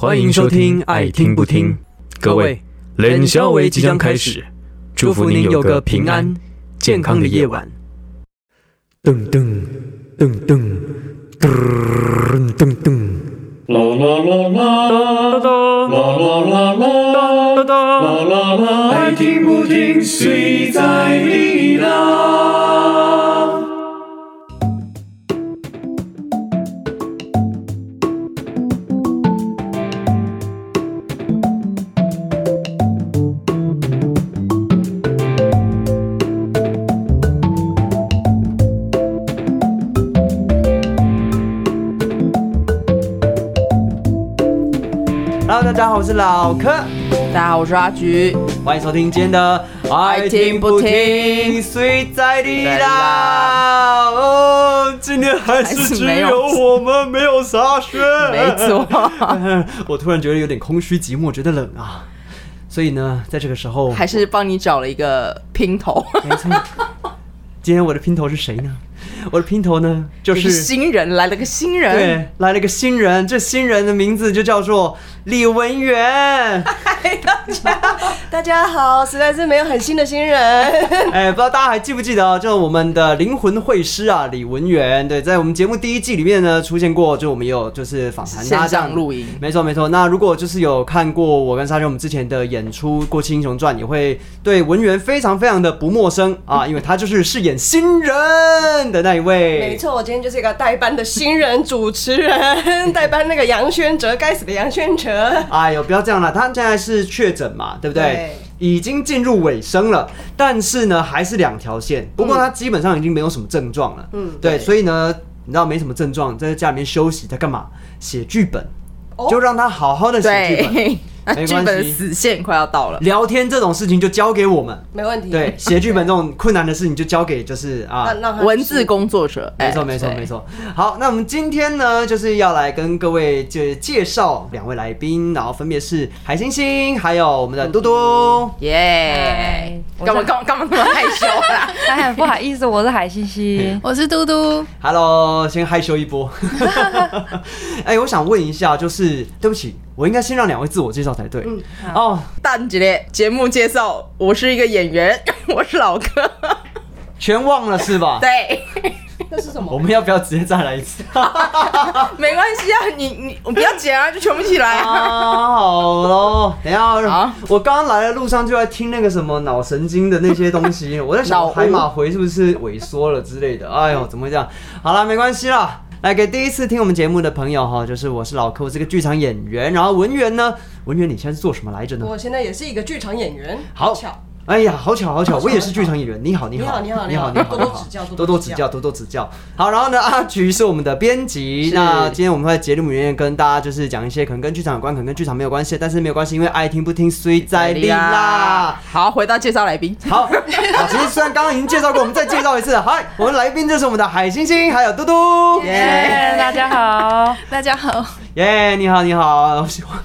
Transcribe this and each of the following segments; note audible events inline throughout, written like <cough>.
欢迎收听《爱听不听》，各位，冷消维即将开始，祝福您有个平安健康的夜晚。噔噔噔噔噔噔噔，啦啦啦啦，啦啦啦啦，啦啦啦，爱听不听，随在你啦。大家好，我是老柯，大家好，我是阿菊。欢迎收听今天的《爱听不听》，随在地啦。哦，今天还是只有我们，没有沙宣。没错，<laughs> 我突然觉得有点空虚寂寞，觉得冷啊。所以呢，在这个时候，还是帮你找了一个拼头。没错，今天我的拼头是谁呢？我的拼头呢，就是新人来了个新人，对，来了个新人。这新人的名字就叫做李文源。嗨，大家大家好，实在是没有很新的新人。<laughs> 哎，不知道大家还记不记得，就是我们的灵魂会师啊，李文源。对，在我们节目第一季里面呢，出现过，就我们有就是访谈他这样录音。没错没错。那如果就是有看过我跟沙宣我们之前的演出《过气英雄传》，也会对文源非常非常的不陌生啊，<laughs> 因为他就是饰演新人的那一位。没错，我今天就是一个代班的新人主持人，<laughs> 代班那个杨轩哲，该死的杨轩哲。<laughs> 哎呦，不要这样了，他现在是确诊嘛，对不对？对已经进入尾声了，但是呢，还是两条线。不过他基本上已经没有什么症状了。嗯对，对所以呢，你知道没什么症状，在家里面休息，在干嘛？写剧本，哦就让他好好的写剧本。<laughs> 剧本的关系死线快要到了。聊天这种事情就交给我们。没问题。对，写剧本这种困难的事情就交给就是啊文字工作者，没错，哎没错，对没错。好，那我们今天呢，就是要来跟各位就介绍两位来宾，然后分别是海星星，还有我们的嘟嘟。耶！干嘛干嘛 <laughs> 干嘛那么害羞啦？<laughs> 哎，不好意思，我是海星星，我是嘟嘟。Hello，先害羞一波。哎、我想问一下，就是对不起，我应该先让两位自我介绍才对。嗯哦，蛋姐的节目介绍，我是一个演员，<laughs> 我是老哥。全忘了是吧？<laughs> 对，那是什么？我们要不要直接再来一次？<laughs> 没关系啊，你你我不要剪啊，就全部起来啊，啊。好喽，等一下好，我刚刚来的路上就在听那个什么脑神经的那些东西，我在脑雾想海马回是不是萎缩了之类的？哎呦，怎么会这样？好了，没关系啦。来给第一次听我们节目的朋友哈，就是我是老柯，我是个剧场演员。然后文员呢，文员你现在是做什么来着呢？我现在也是一个剧场演员。好巧。哎呀，好巧好巧，我也是剧场演员。你好，你好，你好你好，你好你 <laughs> 好，多多指教多多指教多多指教。好，然后呢，阿菊是我们的编辑。那今天我们会在节目里面跟大家就是讲一些可能跟剧场有关，可能跟剧场没有关系，但是没有关系，因为爱听不听虽在理啦。好，回到介绍来宾。好，好，其实虽然刚刚已经介绍过，我们再介绍一次。嗨，我们来宾就是我们的海星星，还有嘟嘟。耶、耶，大家好，大家好。你好，你好，喜欢，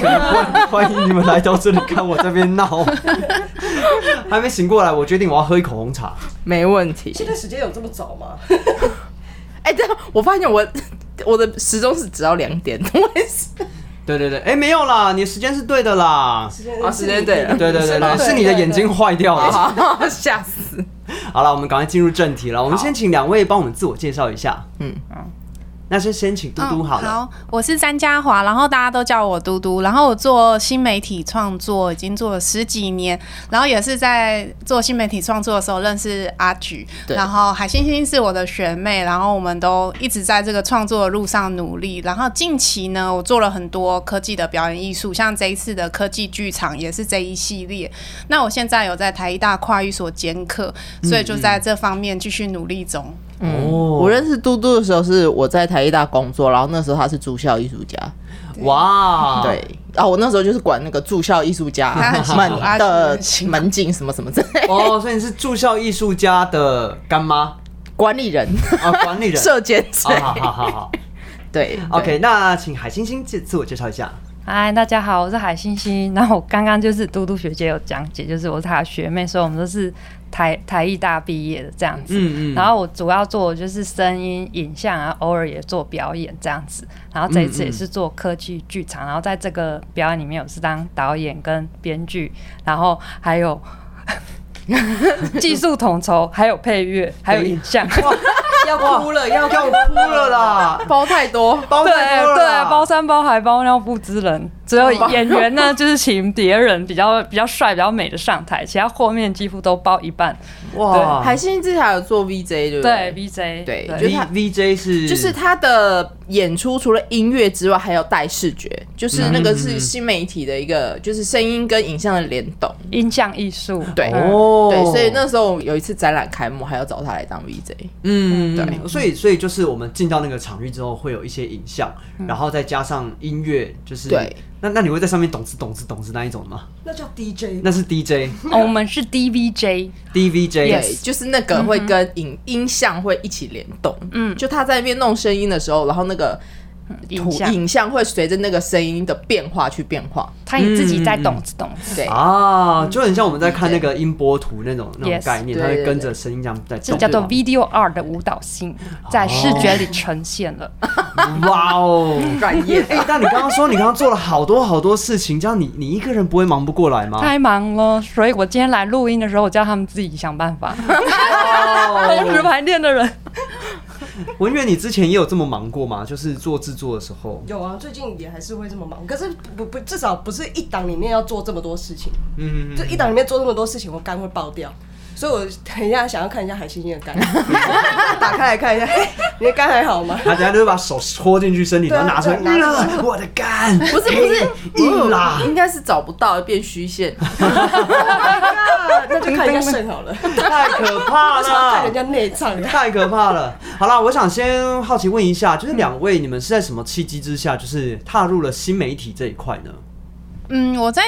欢欢迎你们来到这里看我这边闹。<laughs> 还没醒过来，我决定我要喝一口红茶。没问题。现在时间有这么早吗？<laughs> 哎、这样我发现我 <laughs> 我的时钟是只要两点，我也是。对对对，哎，没有啦，你时间是对的啦。时间啊时间对了对对对对，对是你的眼睛坏掉了。吓死！好了，我们赶快进入正题了。我们先请两位帮我们自我介绍一下。嗯，那就先请嘟嘟好了。嗯好，我是詹家华，然后大家都叫我嘟嘟，然后我做新媒体创作已经做了十几年，然后也是在做新媒体创作的时候认识阿菊，然后海星星是我的学妹，然后我们都一直在这个创作的路上努力，然后近期呢，我做了很多科技的表演艺术，像这一次的科技剧场也是这一系列。那我现在有在台艺大跨域所兼课，所以就在这方面继续努力中。哦。我认识嘟嘟的时候是我在台艺大工作，然后那时候他是住校艺术家，哇，对，然后我那时候就是管那个住校艺术家他很辛苦们阿的门禁什么什么之类，哦，所以你是住校艺术家的干妈？管理人、啊，管理人。<laughs> 社监之哦类，好好好好。对，OK，那请海星星自自我介绍一下。嗨，大家好，我是海星星。然后我刚刚就是嘟嘟学姐有讲解，就是我是她的学妹，所以我们都是台台艺大毕业的这样子。嗯嗯然后我主要做的就是声音、影像啊，偶尔也做表演这样子。然后这一次也是做科技剧场，然后在这个表演里面，我是当导演跟编剧，然后还有 <laughs> 技术统筹，还有配乐，还有影像。要哭了，要要哭了啦，包太多，包对对太多了啦，包山包海包尿布之人，只有演员呢，就是请别人比较比较帅、比较美的上台，其他后面几乎都包一半。哇，海信之前有做 VJ 对不对对？，VJ，对就是他 VJ 是就是他的演出除了音乐之外，还有带视觉，就是那个是新媒体的一个，就是声音跟影像的联动。音像艺术。对哦，对，所以那时候有一次展览开幕，还要找他来当 VJ。嗯，对对，所以所以就是我们进到那个场域之后，会有一些影像，嗯然后再加上音乐，就是对。那那你会在上面懂词懂词懂词那一种吗？那叫 DJ。那是 DJ 哦我们是 DVJ，DVJ，对，就是那个会跟影音像会一起联动。嗯，就他在那边弄声音的时候，然后那个图影像，影像会随着那个声音的变化去变化。他也自己在懂词懂词。对，啊，就很像我们在看那个音波图那种那种概念，它会跟着声音这样在动。这叫做 video art 的舞蹈性，在视觉里呈现了。哇哦。专业哎、但你刚刚说你刚刚做了好多好多事情，这样你你一个人不会忙不过来吗？太忙了，所以我今天来录音的时候，我叫他们自己想办法。<laughs> 同时排练的人，<laughs> 文远，你之前也有这么忙过吗？就是做制作的时候，有啊，最近也还是会这么忙，可是不不，至少不是一档里面要做这么多事情，嗯，就一档里面做这么多事情，我肝会爆掉。所以我等一下想要看一下海星星的肝，<laughs> 打开来看一下，嘿 <laughs> 你的肝还好吗？他等下就会把手戳进去身体，然后拿出来，对拿出来嗯我的肝，不是不是硬啦应该是找不到变虚线。啊 <laughs> 那就看一下肾好了，太可怕为什么要看人。家内脏？太可怕了！好了，我想先好奇问一下，就是两位你们是在什么契机之下，就是踏入了新媒体这一块呢？嗯，我在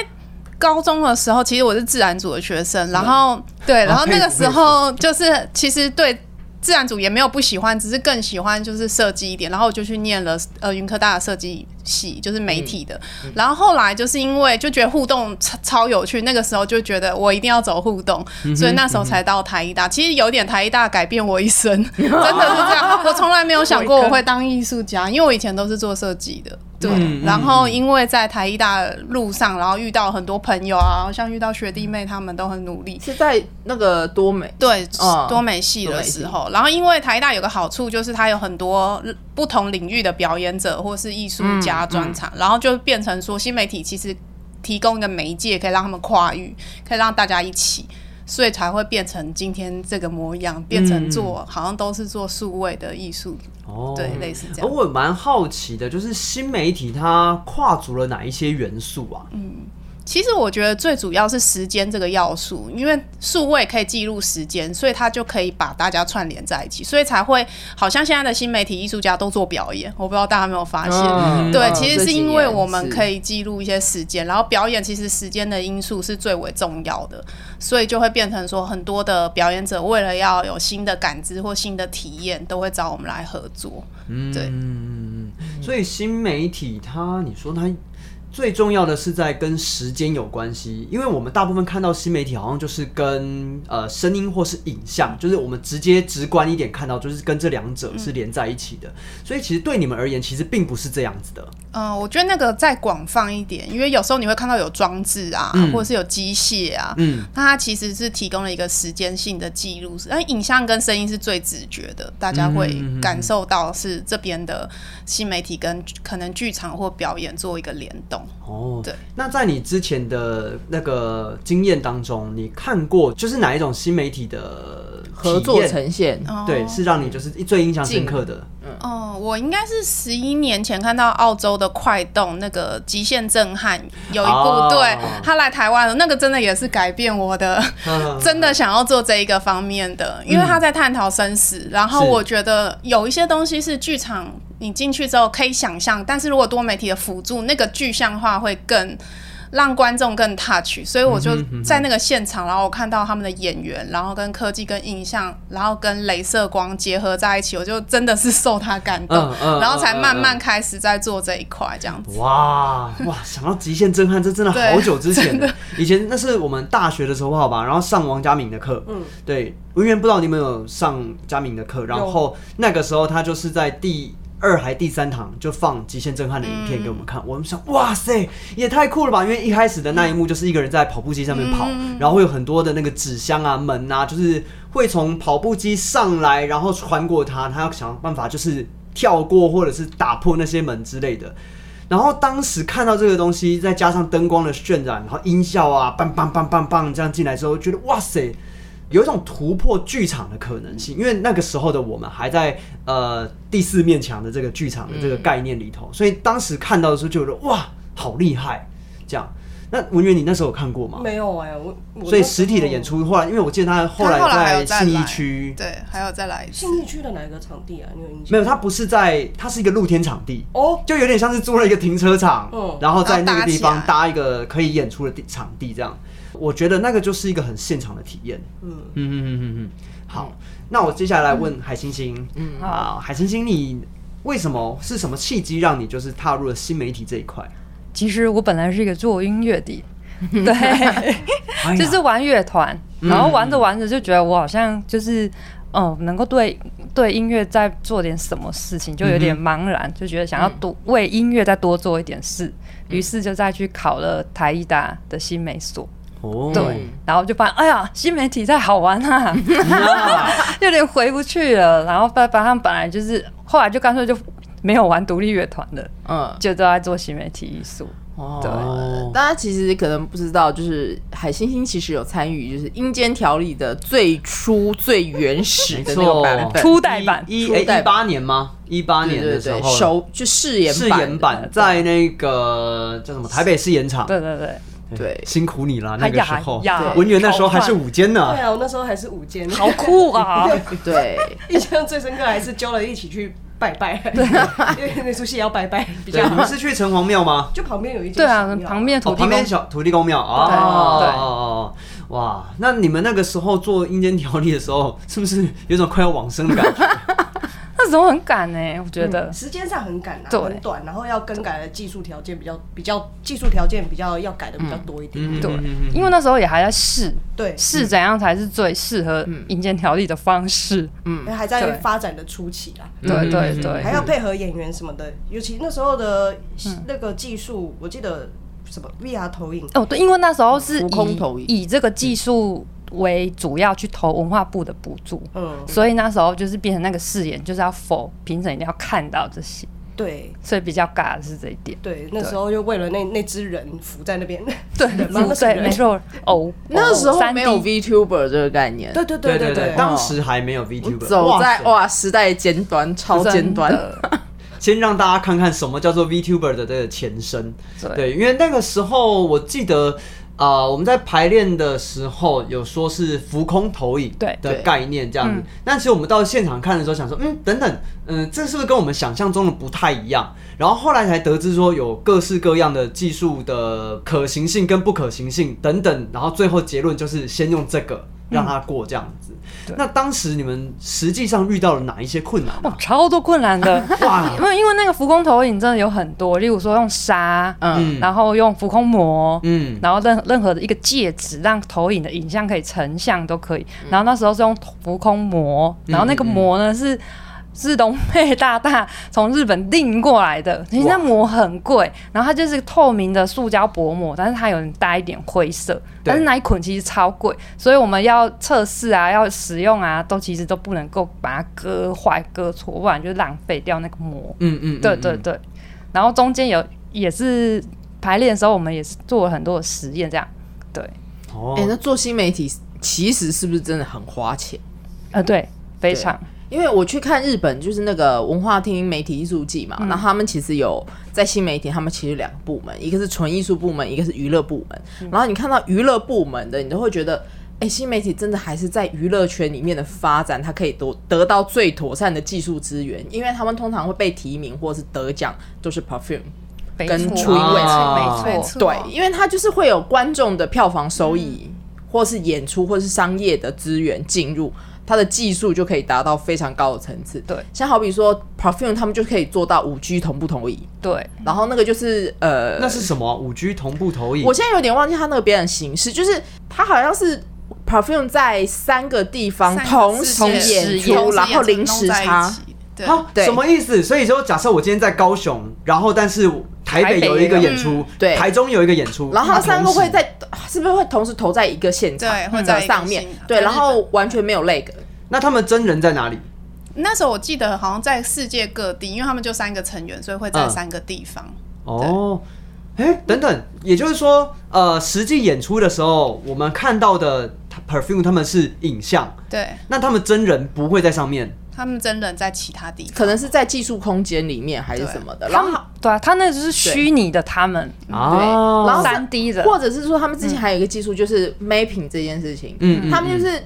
高中的时候，其实我是自然组的学生，然后对，然后那个时候就是其实对。自然组也没有不喜欢，只是更喜欢就是设计一点，然后我就去念了呃云科大的设计系，就是媒体的。然后后来就是因为就觉得互动超超有趣，那个时候就觉得我一定要走互动，所以那时候才到台艺大。其实有点台艺大改变我一生，<laughs> 真的是这样。我从来没有想过我会当艺术家，因为我以前都是做设计的。对，嗯然后因为在台艺大路上，然后遇到很多朋友啊，像遇到学弟妹，他们都很努力。是在那个多美，对，嗯多美系的时候，然后因为台大有个好处就是它有很多不同领域的表演者或是艺术家专场，然后就变成说新媒体其实提供一个媒介，可以让他们跨域，可以让大家一起。所以才会变成今天这个模样，变成做、好像都是做数位的艺术，哦对，类似这样。我蛮好奇的，就是新媒体它跨足了哪一些元素啊？其实我觉得最主要是时间这个要素，因为数位可以记录时间，所以它就可以把大家串联在一起，所以才会好像现在的新媒体艺术家都做表演，我不知道大家有没有发现？对，其实是因为我们可以记录一些时间，然后表演其实时间的因素是最为重要的，所以就会变成说很多的表演者为了要有新的感知或新的体验，都会找我们来合作。对，嗯，所以新媒体它，你说它最重要的是在跟时间有关系，因为我们大部分看到新媒体好像就是跟呃声音或是影像，就是我们直接直观一点看到，就是跟这两者是连在一起的。所以其实对你们而言，其实并不是这样子的。嗯，我觉得那个再广泛一点，因为有时候你会看到有装置啊，嗯或者是有机械啊，嗯，那它其实是提供了一个时间性的记录，那影像跟声音是最直觉的，大家会感受到是这边的新媒体跟可能剧场或表演做一个联动。哦，对。那在你之前的那个经验当中，你看过就是哪一种新媒体的合作呈现，对，是让你就是最印象深刻的。哦，我应该是十一年前看到澳洲的快动那个《极限震撼》有一部，哦。对他来台湾了，那个真的也是改变我的，<laughs> 真的想要做这一个方面的，因为他在探讨生死，然后我觉得有一些东西是剧场你进去之后可以想象，但是如果多媒体的辅助，那个具象化会更。让观众更 touch，所以我就在那个现场，然后我看到他们的演员，然后跟科技跟影像，然后跟镭射光结合在一起，我就真的是受他感动，嗯嗯然后才慢慢开始在做这一块这样子。哇哇！想到极限震撼，这真的好久之前 <laughs> 的。以前那是我们大学的时候，好吧，然后上王家敏的课，嗯，对，文渊不知道你们有上家明的课，然后那个时候他就是在第。二还第三堂就放极限震撼的影片给我们看，我们想哇塞，也太酷了吧！因为一开始的那一幕就是一个人在跑步机上面跑，然后会有很多的那个纸箱啊、门啊，就是会从跑步机上来，然后穿过它，他要想办法就是跳过或者是打破那些门之类的。然后当时看到这个东西，再加上灯光的渲染，然后音效啊，棒棒棒棒棒这样进来之后，觉得哇塞，有一种突破剧场的可能性。因为那个时候的我们还在呃第四面墙的这个剧场的这个概念里头，所以当时看到的时候就觉得哇，好厉害！这样，那文员，你那时候有看过吗？没有哎、我我所以实体的演出后来，因为我记得他后来在信义区，对，还有再来一次。信义区的哪个场地啊？你有印象？没有，他不是在，它是一个露天场地。哦，就有点像是租了一个停车场，嗯然后在那个地方搭一个可以演出的地场地，这样，我觉得那个就是一个很现场的体验。嗯，嗯嗯嗯嗯嗯。好，那我接下来问海星星，嗯。啊，海星星，你为什么是什么契机让你就是踏入了新媒体这一块？其实我本来是一个做音乐的，<laughs> 对，哎就是玩乐团，嗯。然后玩着玩着就觉得我好像就是。哦，能够对对音乐再做点什么事情，就有点茫然，就觉得想要多为音乐再多做一点事，于是就再去考了台艺大的新美所，哦，对，然后就发现，哎呀，新媒体太好玩啊，啊 <laughs> 有点回不去了。然后爸爸他们本来就是，后来就干脆就没有玩独立乐团的，嗯，就都在做新媒体艺术。对。哦，大家其实可能不知道，就是海星星其实有参与，就是阴间条例的最初最原始的那个版本，初代版。一初代版。一八年吗？一八年的时候，首就试演试演版在那个叫什么台北试演场，对对对，对辛苦你了，那个时候文员那时候还是午间呢对，啊，我那时候还是午间，好酷啊！<laughs> 对，印象最深刻还是揪了一起去拜拜，因为那出戏要拜拜比对，较好。你们是去城隍庙吗？就旁边有一间对啊旁边土地公旁边小土地公庙啊对对哦哦哦，哇！那你们那个时候做阴间条例的时候，是不是有种快要往生的感觉？那时候很赶呢，我觉得。时间上很赶啊，很短，然后要更改的技术条件比较比较技术条件比较要改的比较多一点。对嗯，因为那时候也还在试对，试怎样才是最适合引荐条例的方式。因为还在对发展的初期啦。对。对嗯对。还，要配合演员什么的，尤其那时候的那个技术，我记得什么 VR 投影，哦对，因为那时候是以投影。以这个技术为主要去投文化部的补助，嗯，所以那时候就是变成那个誓言，就是要否评审一定要看到这些，对。所以比较尬的是这一点。对，那时候就为了那那只人浮在那边，对，<laughs> 没错。哦，那时候没有 VTuber 这个概念，对对对对对对，当时还没有 VTuber，走在哇时代尖端，超尖端。先让大家看看什么叫做 VTuber 的这个前身。对。对，因为那个时候我记得。呃，我们在排练的时候有说是浮空投影的概念这样子。嗯，但其实我们到现场看的时候想说，嗯，等等，嗯、这是不是跟我们想象中的不太一样？然后后来才得知说有各式各样的技术的可行性跟不可行性等等，然后最后结论就是先用这个让他过这样子。对那当时你们实际上遇到了哪一些困难、哦啊？，超多困难的。哇，因 <laughs> 为因为那个浮空投影真的有很多，例如说用沙，嗯，然后用浮空膜，嗯，然后任任何的一个介质让投影的影像可以成像都可以。然后那时候是用浮空膜，然后那个膜呢是。是龙妹大大 <laughs> 从日本订过来的，其实那膜很贵，然后它就是透明的塑胶薄膜，但是它有带一点灰色，但是那一捆其实超贵，所以我们要测试啊，要使用啊，都其实都不能够把它割坏、割错，不然就浪费掉那个膜。嗯嗯，嗯嗯。对对对，然后中间有也是排练的时候，我们也是做了很多的实验，这样。对，哦。哎、那做新媒体其实是不是真的很花钱？呃对，非常因为我去看日本，就是那个文化厅媒体艺术季嘛，然后他们其实有在新媒体，他们其实两个部门，一个是纯艺术部门，一个是娱乐部门。然后你看到娱乐部门的，你都会觉得，哎、新媒体真的还是在娱乐圈里面的发展，它可以得得到最妥善的技术资源，因为他们通常会被提名或是得奖，都是 perfume。跟没错。初音未成啊。没错，没错。对，因为它就是会有观众的票房收益，或是演出，或是商业的资源进入，它的技术就可以达到非常高的层次。对像好比说 Perfume，他们就可以做到五 G 同步投影，对，然后那个就是呃，那是什么？五 G 同步投影？我现在有点忘记它那个表演形式，就是它好像是 Perfume 在三个地方同时演出，然后零弄在一时差。起。对，啊，对什么意思？所以说，假设我今天在高雄，然后但是台北有一个演出，嗯对台中有一个演出，然后他三个会在，是不是会同时投在一个现场对会在一个的上面新？对，然后完全没有 leg。那他们真人在哪里？那时候我记得好像在世界各地，因为他们就三个成员，所以会在嗯三个地方。哦，哎，等等，也就是说，呃，实际演出的时候，我们看到的 Perfume 他们是影像，对那他们真人不会在上面。他们真人在其他地方，可能是在技术空间里面还是什么的，然他们后对啊，他那就是虚拟的他们，对，然后三 D 的，或者是说他们之前还有一个技术就是 mapping 这件事情，嗯嗯他们就是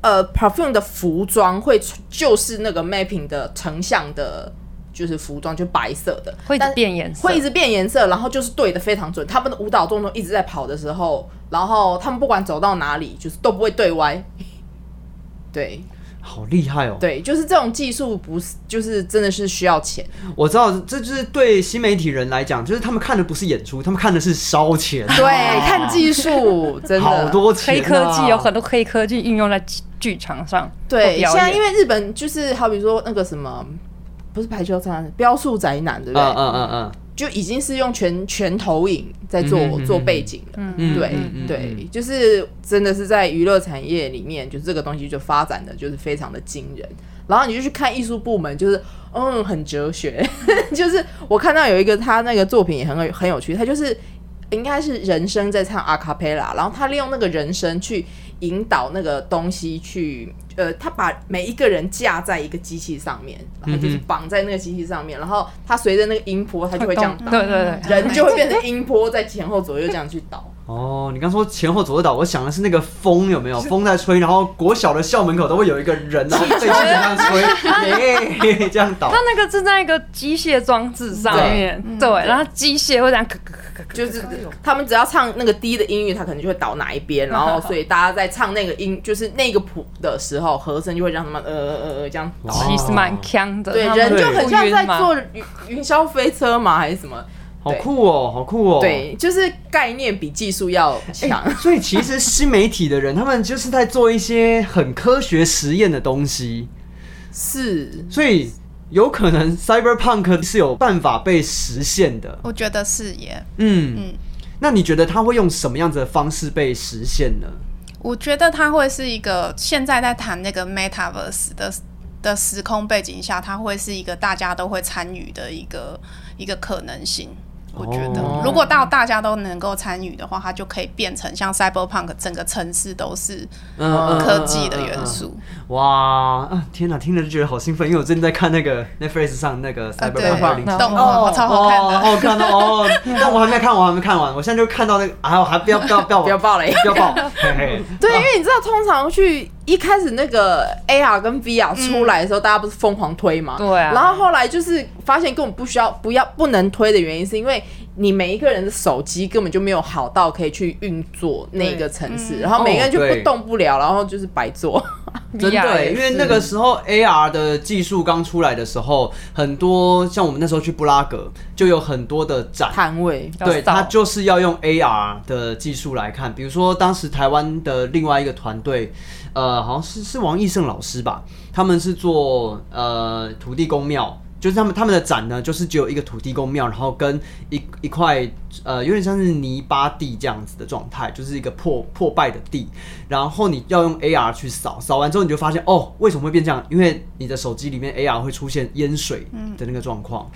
呃 perfume 的服装会就是那个 mapping 的成像的，就是服装就白色的，会变颜色，会一直变颜色，然后就是对的非常准。他们的舞蹈动作一直在跑的时候，然后他们不管走到哪里，就是都不会对歪。对好厉害哦！对，就是这种技术不是，就是真的是需要钱。我知道，这就是对新媒体人来讲，就是他们看的不是演出，他们看的是烧钱，对，看技术，<laughs> 真的好多钱、啊，黑科技有很多黑科技运用在剧剧场上，对，现在因为日本就是好比说那个什么，不是排球场，雕塑宅男，对不对？嗯嗯嗯嗯就已经是用全全投影在做、嗯哼嗯哼做背景了。嗯，对、对嗯，就是真的是在娱乐产业里面，就这个东西就发展的就是非常的惊人。然后你就去看艺术部门，就是嗯很哲学，<laughs> 就是我看到有一个他那个作品也很很有趣，他就是应该是人声在唱阿卡贝拉，然后他利用那个人声去引导那个东西去，呃，他把每一个人架在一个机器上面，然后就是嗯绑在那个机器上面，然后他随着那个音波，他就会这样倒，对对对，人就会变成音波在前后左右这样去倒。哦，你刚说前后左右倒，我想的是那个风有没有？风在吹，然后国小的校门口都会有一个人，然后被气这样吹，<laughs> 耶，这样倒。他。那个是在一个机械装置上面，对，然后机械会这样咳咳，就是他们只要唱那个低的音域，他可能就会倒哪一边，然后 <laughs> 所以大家在唱那个音，就是那个谱的时候，和声就会让他们呃呃呃呃这样倒。其实蛮强的，对，人就很像在坐云云霄飞车嘛，还是什么？好酷哦，好酷哦。对，就是概念比技术要强。哎所以其实新媒体的人，他们就是在做一些很科学实验的东西，<laughs> 是，所以有可能 cyberpunk 是有办法被实现的。我觉得是耶。嗯嗯那你觉得他会用什么样子的方式被实现呢？我觉得他会是一个现在在谈那个 metaverse 的的时空背景下，它会是一个大家都会参与的一个一个可能性。我觉得哦，如果到大家都能够参与的话，它就可以变成像 cyberpunk 整个城市都是嗯科技的元。素。哇啊！天哪，听着就觉得好兴奋，因为我最近在看那个 Netflix 上那个，cyberpunk 二零七。动画超好看哦，好的。好看到哦！<laughs> 但我还没看完，我还没看完，我现在就看到那个，啊，我还不要不要不要 <laughs> 不要爆雷。不要爆，嘿嘿。对，因为你知道，通常去一开始那个 AR 跟 VR 出来的时候，大家不是疯狂推嘛？对啊。然后后来就是发现根本不需要、不要、不能推的原因，是因为你每一个人的手机根本就没有好到可以去运作那个城市，然后每个人就不动不了，然后就是白做。<laughs> 真的，因为那个时候 AR 的技术刚出来的时候，很多像我们那时候去布拉格，就有很多的展。摊位。对，它就是要用 AR 的技术来看，比如说当时台湾的另外一个团队，呃，好像是是王义胜老师吧，他们是做呃土地公庙，就是他们他们的展呢，就是只有一个土地公庙，然后跟一一块呃有点像是泥巴地这样子的状态，就是一个破破败的地，然后你要用 AR 去扫，扫完之后你就发现哦，为什么会变这样？因为你的手机里面 AR 会出现淹水的那个状况。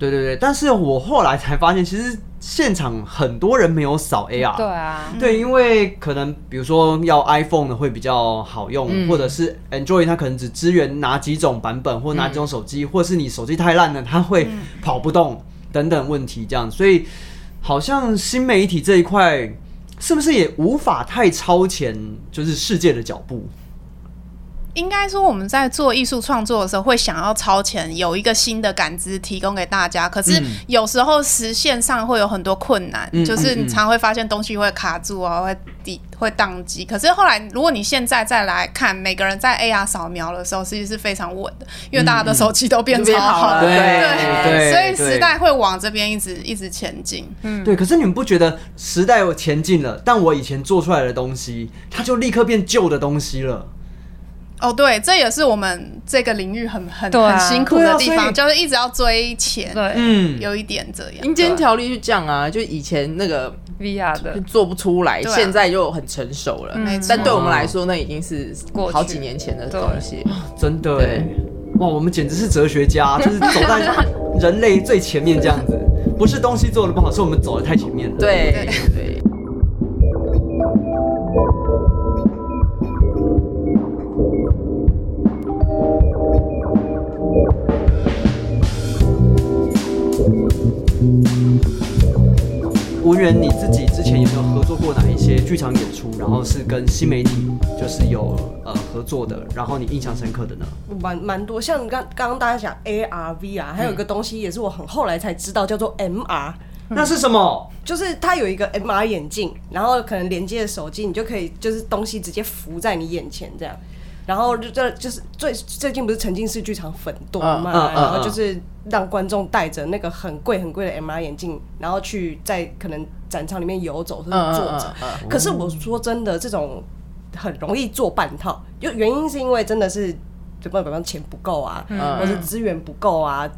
对对对，但是我后来才发现，其实现场很多人没有扫 AR。对啊，对，因为可能比如说要 iPhone 的会比较好用，嗯。或者是 Android 它可能只支援哪几种版本或哪几种手机，或是你手机太烂了，它会跑不动等等问题这样，所以好像新媒体这一块是不是也无法太超前，就是世界的脚步？应该说我们在做艺术创作的时候，会想要超前，有一个新的感知提供给大家。可是有时候实现上会有很多困难，嗯就是你嗯嗯常会发现东西会卡住啊，会抵会宕机。可是后来，如果你现在再来看，每个人在 AR 扫描的时候，其实是非常稳的，因为大家的手机都变超好了对对对所以对时代会往这边一直一直前进。嗯对，可是你们不觉得时代有前进了，但我以前做出来的东西，它就立刻变旧的东西了。哦，对，这也是我们这个领域很很、对啊。很辛苦对啊所以的地方，就是一直要追钱，对。嗯，有一点这样。民间条例就这样啊，就以前那个，VR 的。就做不出来，对啊。现在又很成熟了。没错。但对我们来说，那已经是过去好几年前的东西。真的哇，我们简直是哲学家，<laughs> 就是走在人类最前面这样子。不是东西做的不好，是我们走的太前面了。对对，文员你自己之前有没有合作过哪一些剧场演出？然后是跟新媒体就是有呃合作的，然后你印象深刻的呢？蛮蛮多，像刚刚刚大家讲 AR、VR，还有一个东西也是我很后来才知道，叫做 MR，那是什么？就是它有一个 MR 眼镜，然后可能连接手机，你就可以就是东西直接浮在你眼前这样。然后就这就是最最近不是沉浸式剧场粉多嘛，嗯嗯嗯然后就是让观众戴着那个很贵很贵的 MR 眼镜，然后去在可能展场里面游走或者坐着。可是我说真的，这种很容易做半套，就原因是因为真的是就比方钱不够啊，嗯。或者资源不够啊，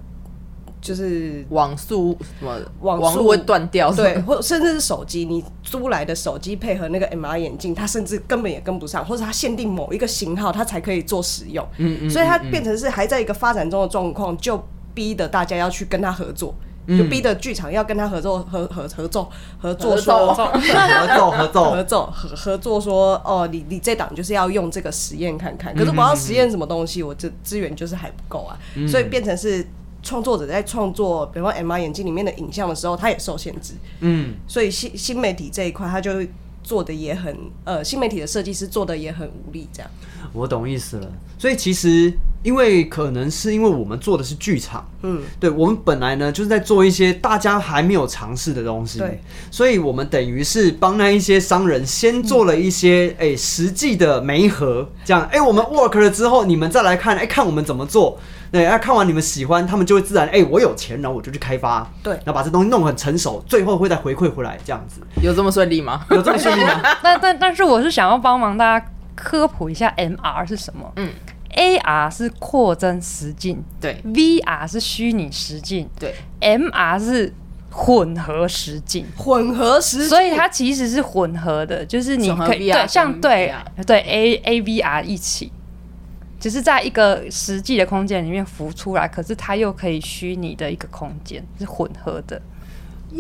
就是网速什么网速网络会断掉，对，或甚至是手机，你租来的手机配合那个 MR 眼镜，它甚至根本也跟不上，或者它限定某一个型号，它才可以做使用。嗯嗯所以它变成是还在一个发展中的状况，就逼得大家要去跟它合作。嗯。就逼得剧场要跟他合作，合合合作合作合说作合作合作。合作合 <laughs> 合作说哦，你你这档就是要用这个实验看看，可是我要实验什么东西，我这资源就是还不够啊，所以变成是创作者在创作，比方说 MR 眼镜里面的影像的时候，它也受限制，嗯，所以新新媒体这一块，他就会做的也很呃，新媒体的设计师做的也很无力，这样。我懂意思了。所以其实，因为可能是因为我们做的是剧场，嗯，对我们本来呢就是在做一些大家还没有尝试的东西，对，所以我们等于是帮那一些商人先做了一些哎、实际的媒合，这样哎、我们 work 了之后，你们再来看哎、看我们怎么做，对，那、看完你们喜欢，他们就会自然哎、我有钱，然后我就去开发，对然后把这东西弄得很成熟，最后会再回馈回来，这样子有这么顺利吗？有这么顺利吗？<laughs> 但但但是我是想要帮忙大家科普一下 MR 是什么。嗯，AR 是扩增实境对，VR 是虚拟实境对，，MR 是混合实境。混合实所以它其实是混合的，就是你可以对像对对 A A V R 一起，只是在一个实际的空间里面浮出来，可是它又可以虚拟的一个空间是混合的，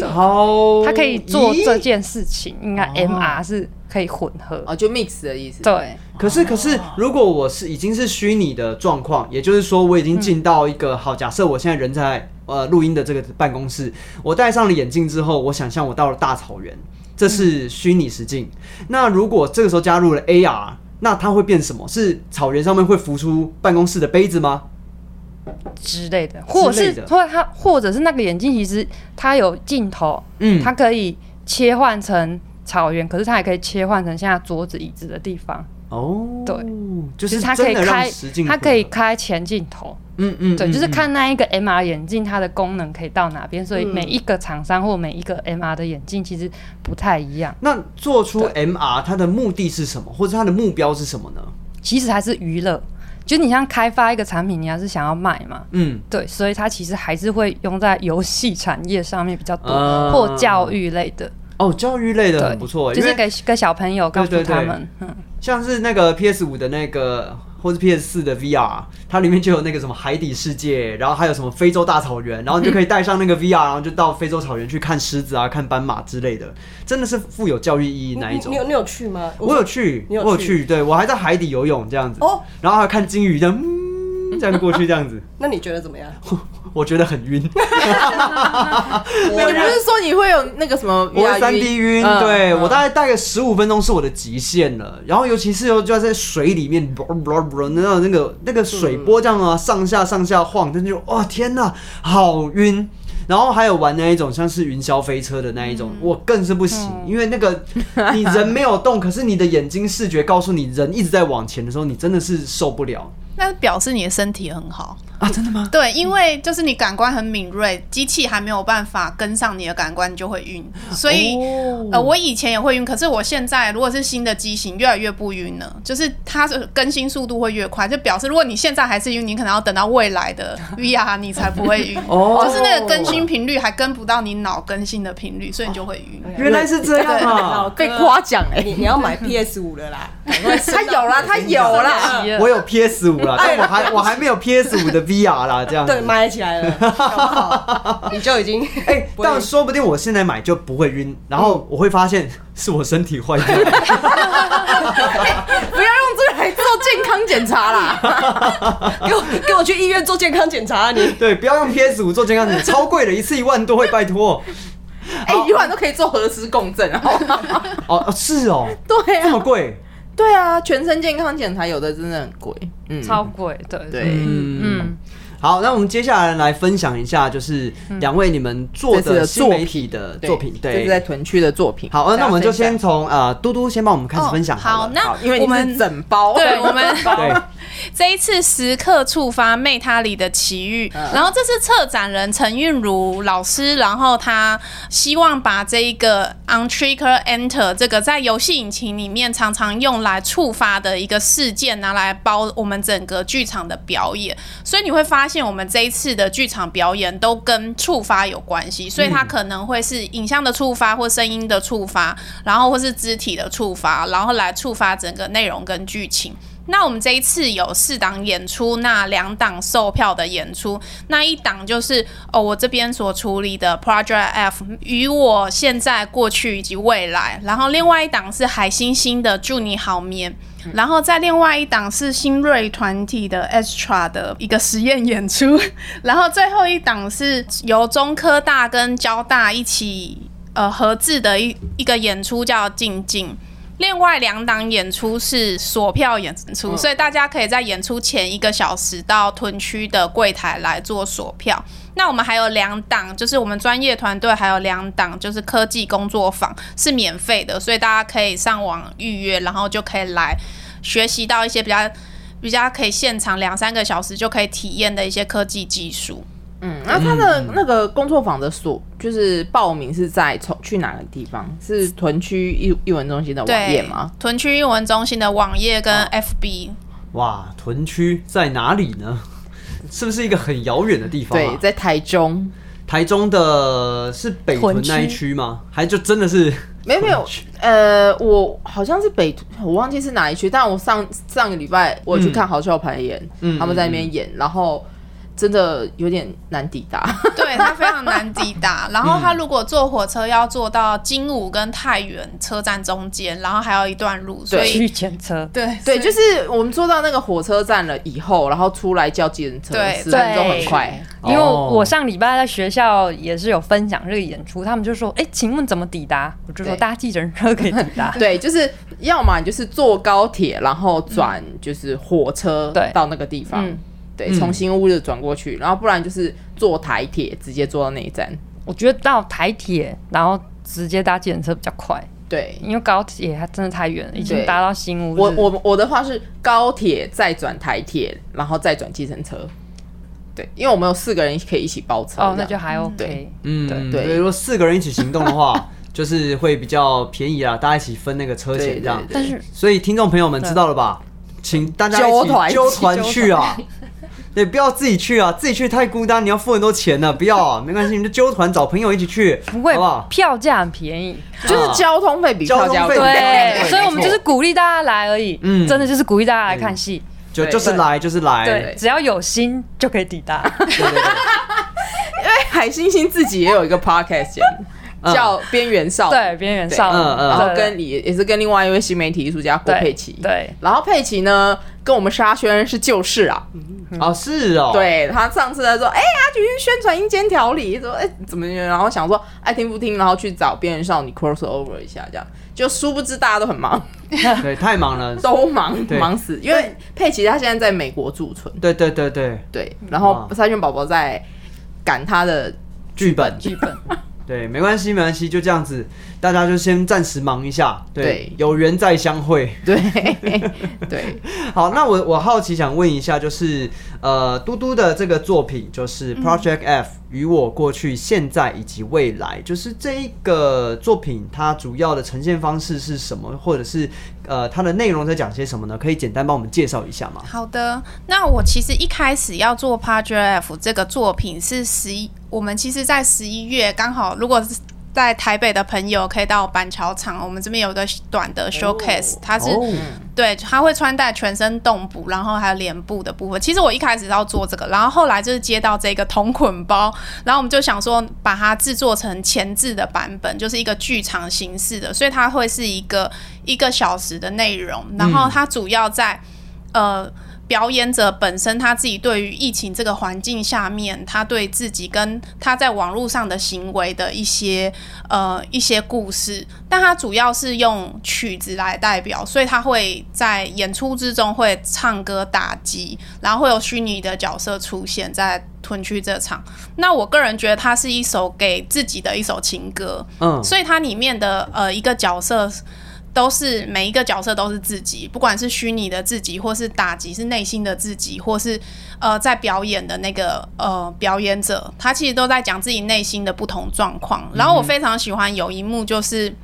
好，它可以做这件事情，应该哦 M R 是可以混合。啊，就 mix 的意思。对，可是，可是，如果我是已经是虚拟的状况，也就是说，我已经进到一个、好，假设我现在人在呃录音的这个办公室，我戴上了眼镜之后，我想象我到了大草原，这是虚拟实境。那如果这个时候加入了 AR，那它会变什么？是草原上面会浮出办公室的杯子吗？之类的，或者是或者它或者是那个眼镜，其实它有镜头，嗯它可以切换成草原，可是它也可以切换成现在桌子椅子的地方，哦，对，就就是是它可以开，它可以，开前镜头，嗯嗯，对，嗯就是嗯。看那一个 MR 眼镜它的功能可以到哪边，所以嗯。每一个厂商或每一个 MR 的眼镜其实不太一样，那做出 MR 它的目的是什么，或者它的目标是什么呢？其实还是娱乐。就你像开发一个产品，你还是想要卖嘛，嗯，对，所以它其实还是会用在游戏产业上面比较多，啊。或教育类的，哦，教育类的，很不错，就是给给小朋友告诉对对对。他们，嗯，像是那个 PS 五的那个，或是 PS 四的 VR，它里面就有那个什么海底世界，然后还有什么非洲大草原，然后你就可以带上那个 <laughs> VR，然后就到非洲草原去看狮子啊、看斑马之类的，真的是富有教育意义那一种。你你。有你有去吗？我有去，有去。我有去，对我还在海底游泳这样子，哦。然后还看鲸鱼这样，嗯，<laughs> 这样过去这样子，那你觉得怎么样？<laughs> 我觉得很晕，<laughs> 我不是说你会有那个什么我会三 D 晕，嗯对我大概概大概十五分钟是我的极限了。然后尤其是又就在水里面，那那个那个水波这样啊，上下上下晃，真就哇天哪，好晕。然后还有玩那一种像是云霄飞车的那一种，我更是不行，因为那个你人没有动，可是你的眼睛视觉告诉你人一直在往前的时候，你真的是受不了那表示你的身体很好。啊！真的吗？<laughs> 对，因为就是你感官很敏锐，机器还没有办法跟上你的感官，你就会晕。所以，哦呃，我以前也会晕，可是我现在如果是新的机型，越来越不晕了。就是它的更新速度会越快，就表示如果你现在还是晕，你可能要等到未来的 <laughs> VR 你才不会晕。哦 <laughs> 就是那个更新频率还跟不到你脑更新的频率，所以你就会晕。原来是这样啊！被夸奖哎，你你要买 PS 五了啦，他有啦，他有了我有 PS 五啦，但我还我还没有 PS 五的 VR 啦，这样子对，买起来了？<laughs> 你就已经哎、但说不定我现在买就不会晕，然后我会发现是我身体坏掉了。<laughs> 不要用这个来做健康检查啦。<laughs> 给我给我去医院做健康检查啊！你对，不要用 PS 五做健康检查，超贵的，一次一万多，会拜托。哎，一万都可以做核磁共振？哦，哦是哦，对这么啊，贵。对啊，全身健康检查有的真的很贵，嗯，超贵，对对。嗯嗯，好，那我们接下来来分享一下，就是两位你们做的的新媒体的作品。对。这是在，屯区的作品。好，呃那我们就先从呃嘟嘟先帮我们开始分享哦好，那因为你是我们整包，对我们 <laughs> 对，<laughs> 这一次时刻触发妹他里的奇遇，嗯。然后这是策展人陈韵如老师，然后他希望把这一个 on trigger enter 这个在游戏引擎里面常常用来触发的一个事件拿来包我们整个剧场的表演，所以你会发现我们这一次的剧场表演都跟触发有关系，所以它可能会是影像的触发或声音的触发，然后或是肢体的触发，然后来触发整个内容跟剧情。那我们这一次有四档演出，那两档售票的演出，那一档就是哦我这边所处理的 Project F 与我现在、过去以及未来，然后另外一档是海星星的祝你好眠。然后在另外一档是新锐团体的 Extra 的一个实验演出，<laughs> 然后最后一档是由中科大跟交大一起呃合制的一一个演出叫静静。另外两档演出是锁票演出，所以大家可以在演出前一个小时到屯区的柜台来做锁票。那我们还有两档，就是我们专业团队还有两档，就是科技工作坊是免费的，所以大家可以上网预约，然后就可以来学习到一些比较比较可以现场两三个小时就可以体验的一些科技技术。嗯，那他的那个工作坊的所就是报名是在从去哪个地方？是屯区艺艺文中心的网页吗？，屯区艺文中心的网页跟 FB，、哇，屯区在哪里呢？<laughs> 是不是一个很遥远的地方、啊？对，在台中。台中的是北屯那一区吗？还就真的是没有没有，呃，我好像是北，我忘记是哪一区，但我上上个礼拜我去看好笑排演，嗯他们在那边演，然后真的有点难抵达。<laughs> 对它非常难抵达。<laughs> 然后它如果坐火车要坐到金武跟太原车站中间，然后还有一段路，所以去以检车，对对，就是我们坐到那个火车站了以后，然后出来叫计程车，对十分钟很快。因为哦我上礼拜在学校也是有分享这个演出，他们就说：“哎、请问怎么抵达？”我就说对搭计程车可以抵达。<laughs> 对，就是要么你就是坐高铁，然后转就是火车对到那个地方，嗯对，嗯从新屋就转过去，然后不然就是坐台铁直接坐到那一站。我觉得到台铁，然后直接搭计程车比较快，对，因为高铁它真的太远了，已经对搭到新屋。我我我的话是高铁再转台铁，然后再转计程车。对，因为我们有四个人可以一起包车。哦，这样那就还 OK 对。嗯，对对对如果四个人一起行动的话，<laughs> 就是会比较便宜啦，大家一起分那个车对钱这样对。但是所以听众朋友们知道了吧？请大家一起揪团揪团去啊！<laughs> <laughs> 对，不要自己去啊，自己去太孤单，你要付很多钱呢。不要啊，<laughs> 没关系，你就揪团找朋友一起去，不会好不好？票价很便宜，就是交通费比票价交通费贵。对，所以我们就是鼓励大家来而已。嗯真的就是鼓励大家来看戏。就就是来就是来，对，只要有心就可以抵达。对对对海星星自己也有一个 podcast 节目，嗯叫《边缘少女》，对，边缘少女，嗯嗯。然后跟李也是跟另外一位新媒体艺术家郭佩奇。对，然后佩奇呢，跟我们沙宣是旧事啊，哦，是哦，，对他上次在说，哎、阿菊宣传阴间条例，说哎、怎么样，然后想说爱听不听，然后去找边缘少女 cross over 一下，这样。就殊不知大家都很忙，<laughs> 对，太忙了，<laughs> 都忙忙死，因为佩奇他现在在美国驻村，对对对对，对，然后沙宣宝宝在赶他的剧本。剧本，<laughs> 对，没关系，没关系，就这样子，大家就先暂时忙一下，对，对有缘再相会。对 <laughs> 对，<laughs> 好，那我我好奇想问一下，就是呃，嘟嘟的这个作品就是嗯 Project F 与我过去、现在以及未来，就是这一个作品它主要的呈现方式是什么，或者是呃它的内容在讲些什么呢？可以简单帮我们介绍一下吗？好的，那我其实一开始要做 Project F 这个作品是十一，我们其实在十一月刚好，如果是在台北的朋友可以到板桥场，我们这边有一个短的 showcase，、它是、哦对，它会穿戴全身动补，然后还有脸部的部分。其实我一开始是要做这个，然后后来就是接到这个同捆包，然后我们就想说把它制作成前置的版本，就是一个剧场形式的，所以它会是一个一个小时的内容，然后它主要在、呃。表演者本身他自己对于疫情这个环境下面，他对自己跟他在网络上的行为的一些呃一些故事，但他主要是用曲子来代表，所以他会在演出之中会唱歌打击，然后会有虚拟的角色出现在吞区这场。那我个人觉得它是一首给自己的一首情歌，嗯，所以它里面的呃一个角色都是每一个角色都是自己，不管是虚拟的自己，或是打击是内心的自己，或是呃在表演的那个呃表演者，他其实都在讲自己内心的不同状况。然后我非常喜欢有一幕就是。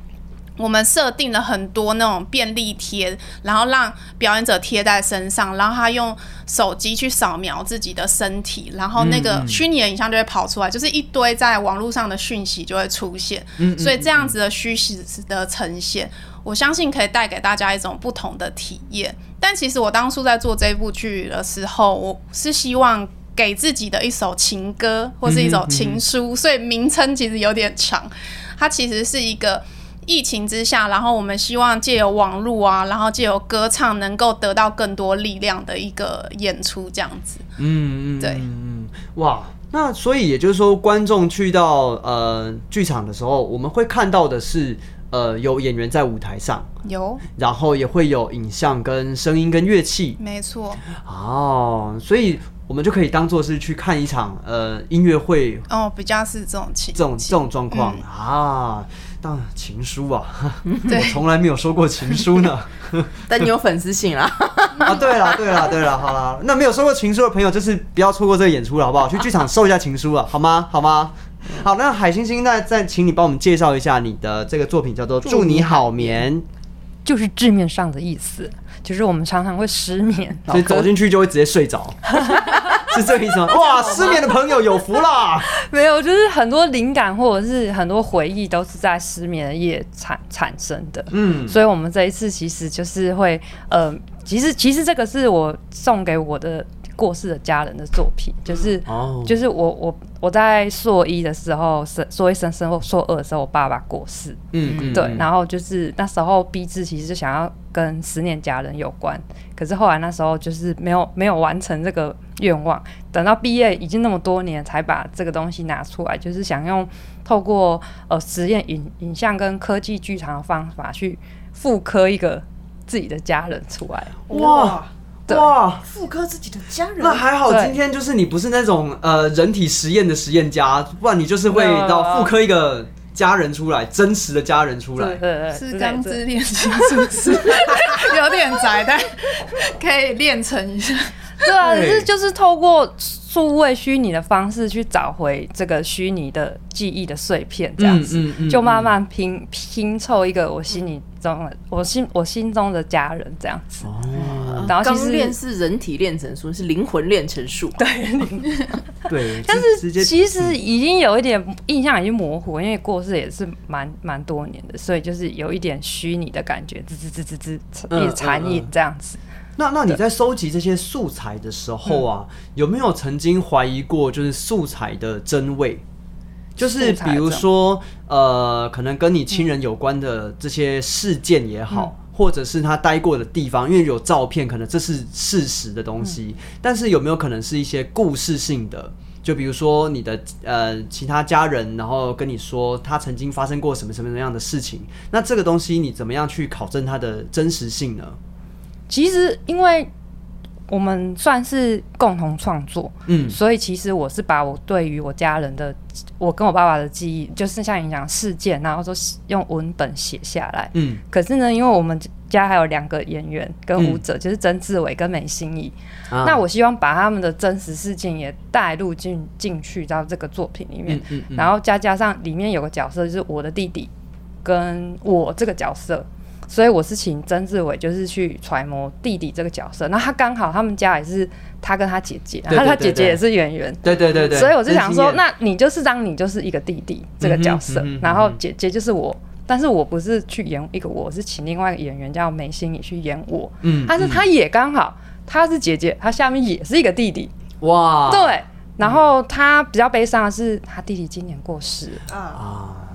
我们设定了很多那种便利贴，然后让表演者贴在身上，然后他用手机去扫描自己的身体，然后那个虚拟的影像就会跑出来，就是一堆在网络上的讯息就会出现。所以这样子的虚实的呈现，我相信可以带给大家一种不同的体验。但其实我当初在做这部剧的时候，我是希望给自己的一首情歌或是一首情书，所以名称其实有点长。它其实是一个疫情之下，然后我们希望借由网络啊，然后借由歌唱，能够得到更多力量的一个演出，这样子。嗯嗯，对嗯，哇，那所以也就是说，观众去到呃剧场的时候，我们会看到的是呃有演员在舞台上，有，然后也会有影像跟声音跟乐器没错。哦，所以我们就可以当做是去看一场呃音乐会哦，比较是这种情这种这种状况、嗯啊。当然情书啊，<laughs> 我从来没有收过情书呢。<laughs> 但你有粉丝信啦，<laughs> 啊，对了，对了，对了，好了，那没有收过情书的朋友，就是不要错过这个演出了，好不好？去剧场收一下情书啊，好吗？好吗？好，那海星星，那再请你帮我们介绍一下你的这个作品，叫做《祝你好眠》，就是字面上的意思，就是我们常常会失眠，所以走进去就会直接睡着，<laughs> <laughs> 是这个意思吗？哇，失眠的朋友有福啦！<laughs> 没有，就是很多灵感或者是很多回忆都是在失眠的夜产产生的。嗯，所以我们这一次其实就是会，呃，其实其实这个是我送给我的过世的家人的作品，就是哦，就是我我我在硕一的时候，是硕一升升或硕二的时候，我爸爸过世，嗯嗯，对，嗯。然后就是那时候逼自其实就想要跟思念家人有关，可是后来那时候就是没有没有完成这个愿望，等到毕业已经那么多年才把这个东西拿出来，就是想用透过呃实验影影像跟科技剧场的方法去复刻一个自己的家人出来。哇对。哇。复刻自己的家人，那还好，今天就是你不是那种呃人体实验的实验家，不然你就是会到复刻一个家人出来，真实的家人出来。对。对对，是钢之炼金术师，<laughs> 有点宅，但 <laughs> 可以练成一下。对啊，对。可是就是透过数位虚拟的方式去找回这个虚拟的记忆的碎片，这样子，嗯嗯嗯。就慢慢拼拼凑一个我心里中的我心我心中的家人这样子。哦，然后其实练是人体炼成术，是灵魂炼成术。对，<laughs> 对，<laughs> 但是其实已经有一点印象已经模糊，因为过世也是蛮蛮多年的，所以就是有一点虚拟的感觉，滋滋滋滋一残影这样子。那那你在收集这些素材的时候啊，有没有曾经怀疑过就是素材的真伪？就是比如说，呃，可能跟你亲人有关的这些事件也好，或者是他待过的地方，因为有照片，可能这是事实的东西。但是有没有可能是一些故事性的？就比如说你的呃其他家人，然后跟你说他曾经发生过什么什么样的事情，那这个东西你怎么样去考证它的真实性呢？其实因为。我们算是共同创作，嗯，所以其实我是把我对于我家人的，我跟我爸爸的记忆，就是像你讲事件，然后说用文本写下来，嗯。可是呢，因为我们家还有两个演员跟舞者，就是曾志伟跟美心怡，那我希望把他们的真实事件也带入进进去到这个作品里面，然后加加上里面有个角色就是我的弟弟，跟我这个角色。所以我是请曾志伟，就是去揣摩弟弟这个角色。那他刚好他们家也是他跟他姐姐，他他姐姐也是演员。对对对对。所以我就想说，那你就是当你就是一个弟弟这个角色，然后姐姐就是我。但是我不是去演一个，我是请另外一个演员叫梅心怡去演我。嗯。但是他也刚好，他是姐姐，他下面也是一个弟弟。哇。对。然后他比较悲伤的是，他弟弟今年过世。啊。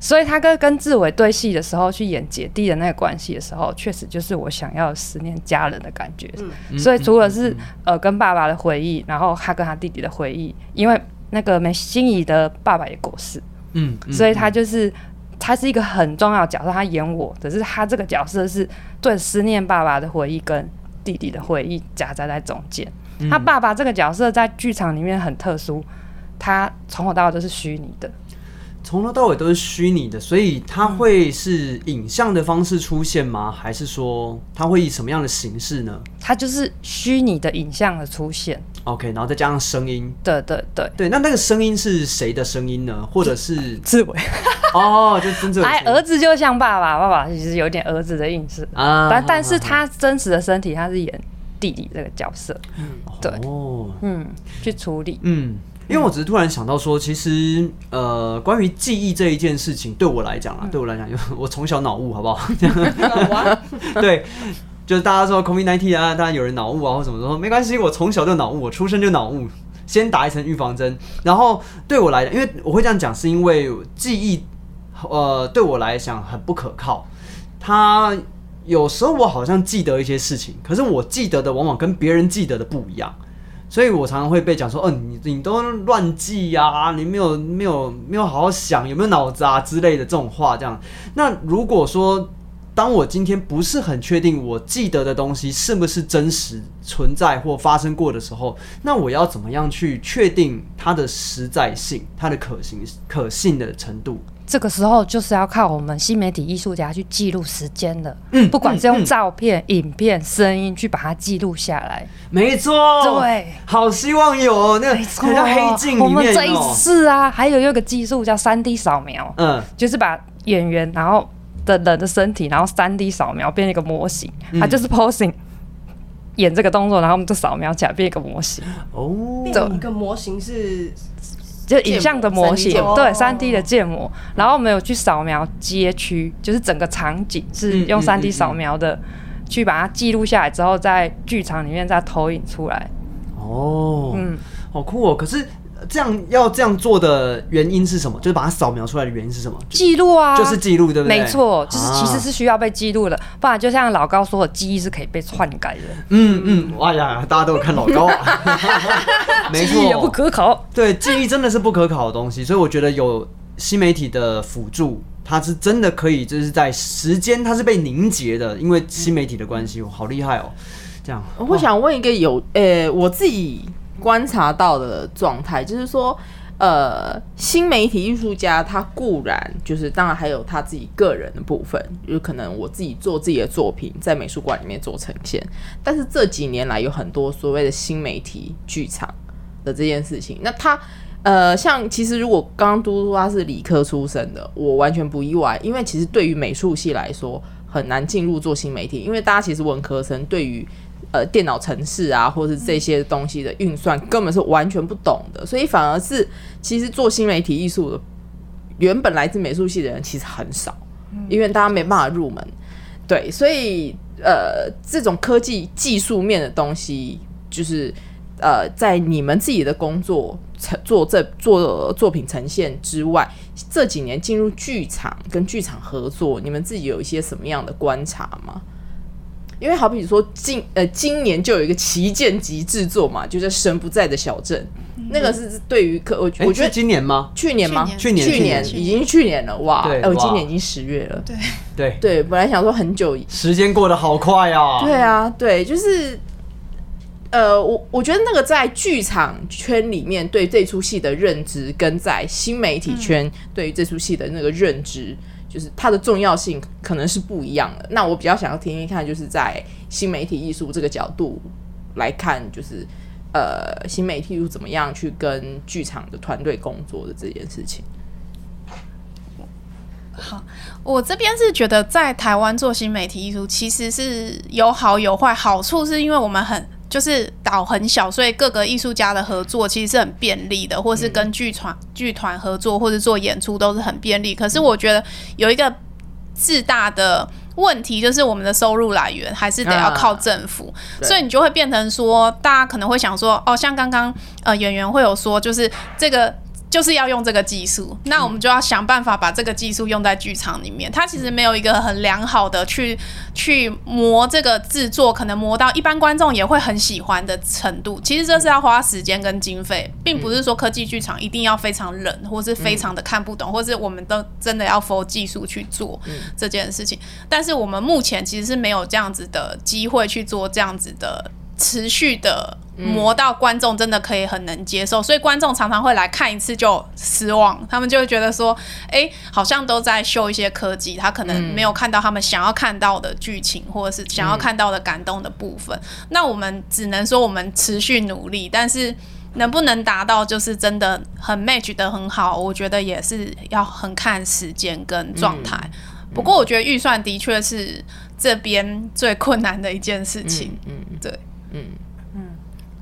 所以他跟跟志伟对戏的时候，去演姐弟的那个关系的时候，确实就是我想要思念家人的感觉。所以除了是呃跟爸爸的回忆，然后他跟他弟弟的回忆，因为那个梅心怡的爸爸也过世，嗯，所以他就是他是一个很重要的角色，他演我，只是他这个角色是对思念爸爸的回忆跟弟弟的回忆夹杂在中间。他爸爸这个角色在剧场里面很特殊，他从头到尾都是虚拟的。从头到尾都是虚拟的，所以它会是影像的方式出现吗？还是说它会以什么样的形式呢？它就是虚拟的影像的出现。OK，然后再加上声音。对对对对，那那个声音是谁的声音呢？或者是志伟？哦，就真正哎，儿子就像爸爸，爸爸其实有点儿子的影子啊。但但是他真实的身体，他是演弟弟这个角色。嗯，对，哦，嗯，去处理，嗯。因为我只是突然想到说，其实呃，关于记忆这一件事情，对我来讲啊，对我来讲，因为我从小脑雾，好不好？<laughs> <laughs> 对，就是大家说 COVID nineteen 啊，当然有人脑雾啊，或什么说没关系，我从小就脑雾，我出生就脑雾，先打一层预防针。然后对我来讲，因为我会这样讲，是因为记忆呃对我来讲很不可靠。他有时候我好像记得一些事情，可是我记得的往往跟别人记得的不一样。所以我常常会被讲说，哦，你你都乱记呀，你没有没有没有好好想，有没有脑子啊之类的这种话，这样。那如果说，当我今天不是很确定我记得的东西是不是真实存在或发生过的时候，那我要怎么样去确定它的实在性、它的可行可信的程度？这个时候就是要靠我们新媒体艺术家去记录时间的，嗯，不管是用照片、影片、声音去把它记录下来。没错，对，好希望有那个像黑镜里面。我们这一次啊，还有一个技术叫三 D 扫描，嗯，就是把演员然后的人的身体，然后三 D 扫描变一个模型，它就是 posing 演这个动作，然后我们就扫描起来变一个模型。哦，变一个模型是。就影像的模型，对，三 D 的建模，然后我们有去扫描街区，就是整个场景是用三 D 扫描的，去把它记录下来之后，在剧场里面再投影出来。哦，嗯，好酷哦！可是。这样要这样做的原因是什么？就是把它扫描出来的原因是什么？记录啊，就是记录，对不对？没错，就是其实是需要被记录的，不然就像老高说的，记忆是可以被篡改的。嗯嗯，哎呀，大家都有看老高啊，<laughs> 没错，也不可考。对，记忆真的是不可考的东西，所以我觉得有新媒体的辅助，它是真的可以，就是在时间它是被凝结的，因为新媒体的关系，好厉害哦。这样，我想问一个有，呃，我自己。观察到的状态就是说，呃，新媒体艺术家他固然就是，当然还有他自己个人的部分，有可能我自己做自己的作品在美术馆里面做呈现。但是这几年来有很多所谓的新媒体剧场的这件事情，那他呃，像其实如果刚刚嘟嘟他是理科出身的，我完全不意外，因为其实对于美术系来说很难进入做新媒体，因为大家其实文科生对于呃，电脑程式啊，或者是这些东西的运算，根本是完全不懂的，所以反而是其实做新媒体艺术的，原本来自美术系的人其实很少，因为大家没办法入门。对，所以呃，这种科技技术面的东西，就是呃，在你们自己的工作呈做这做作品呈现之外，这几年进入剧场跟剧场合作，你们自己有一些什么样的观察吗？因为好比说今呃今年就有一个旗舰级制作嘛，就是《神不在的小镇》，那个是对于可我觉得今年吗？去年吗？去年去去年已经去年了哇！哎我对哇今年已经十月了。对对，对，本来想说很久时间过得好快啊！对啊，对，就是，呃，我我觉得那个在剧场圈里面对这出戏的认知，跟在新媒体圈对于这出戏的那个认知，就是它的重要性可能是不一样的。那我比较想要听听看，就是在新媒体艺术这个角度来看，就是呃，新媒体艺术怎么样去跟剧场的团队工作的这件事情。好我这边是觉得在台湾做新媒体艺术其实是有好有坏，好处是因为我们很。就是岛很小，所以各个艺术家的合作其实是很便利的，或是跟剧团剧团合作，或者做演出都是很便利。可是我觉得有一个自大的问题，就是我们的收入来源还是得要靠政府，对所以你就会变成说，大家可能会想说，哦，像刚刚呃演员会有说，就是这个。就是要用这个技术，那我们就要想办法把这个技术用在剧场里面。它其实没有一个很良好的去去磨这个制作，可能磨到一般观众也会很喜欢的程度。其实这是要花时间跟经费，并不是说科技剧场一定要非常冷，或是非常的看不懂，或是我们都真的要 for 技术去做这件事情。但是我们目前其实是没有这样子的机会去做这样子的持续的磨到观众真的可以很能接受，所以观众常常会来看一次就失望，他们就会觉得说，哎、好像都在秀一些科技，他可能没有看到他们想要看到的剧情，或者是想要看到的感动的部分。那我们只能说我们持续努力，但是。能不能达到就是真的很 match 的很好，我觉得也是要很看时间跟状态。不过我觉得预算的确是这边最困难的一件事情。嗯对，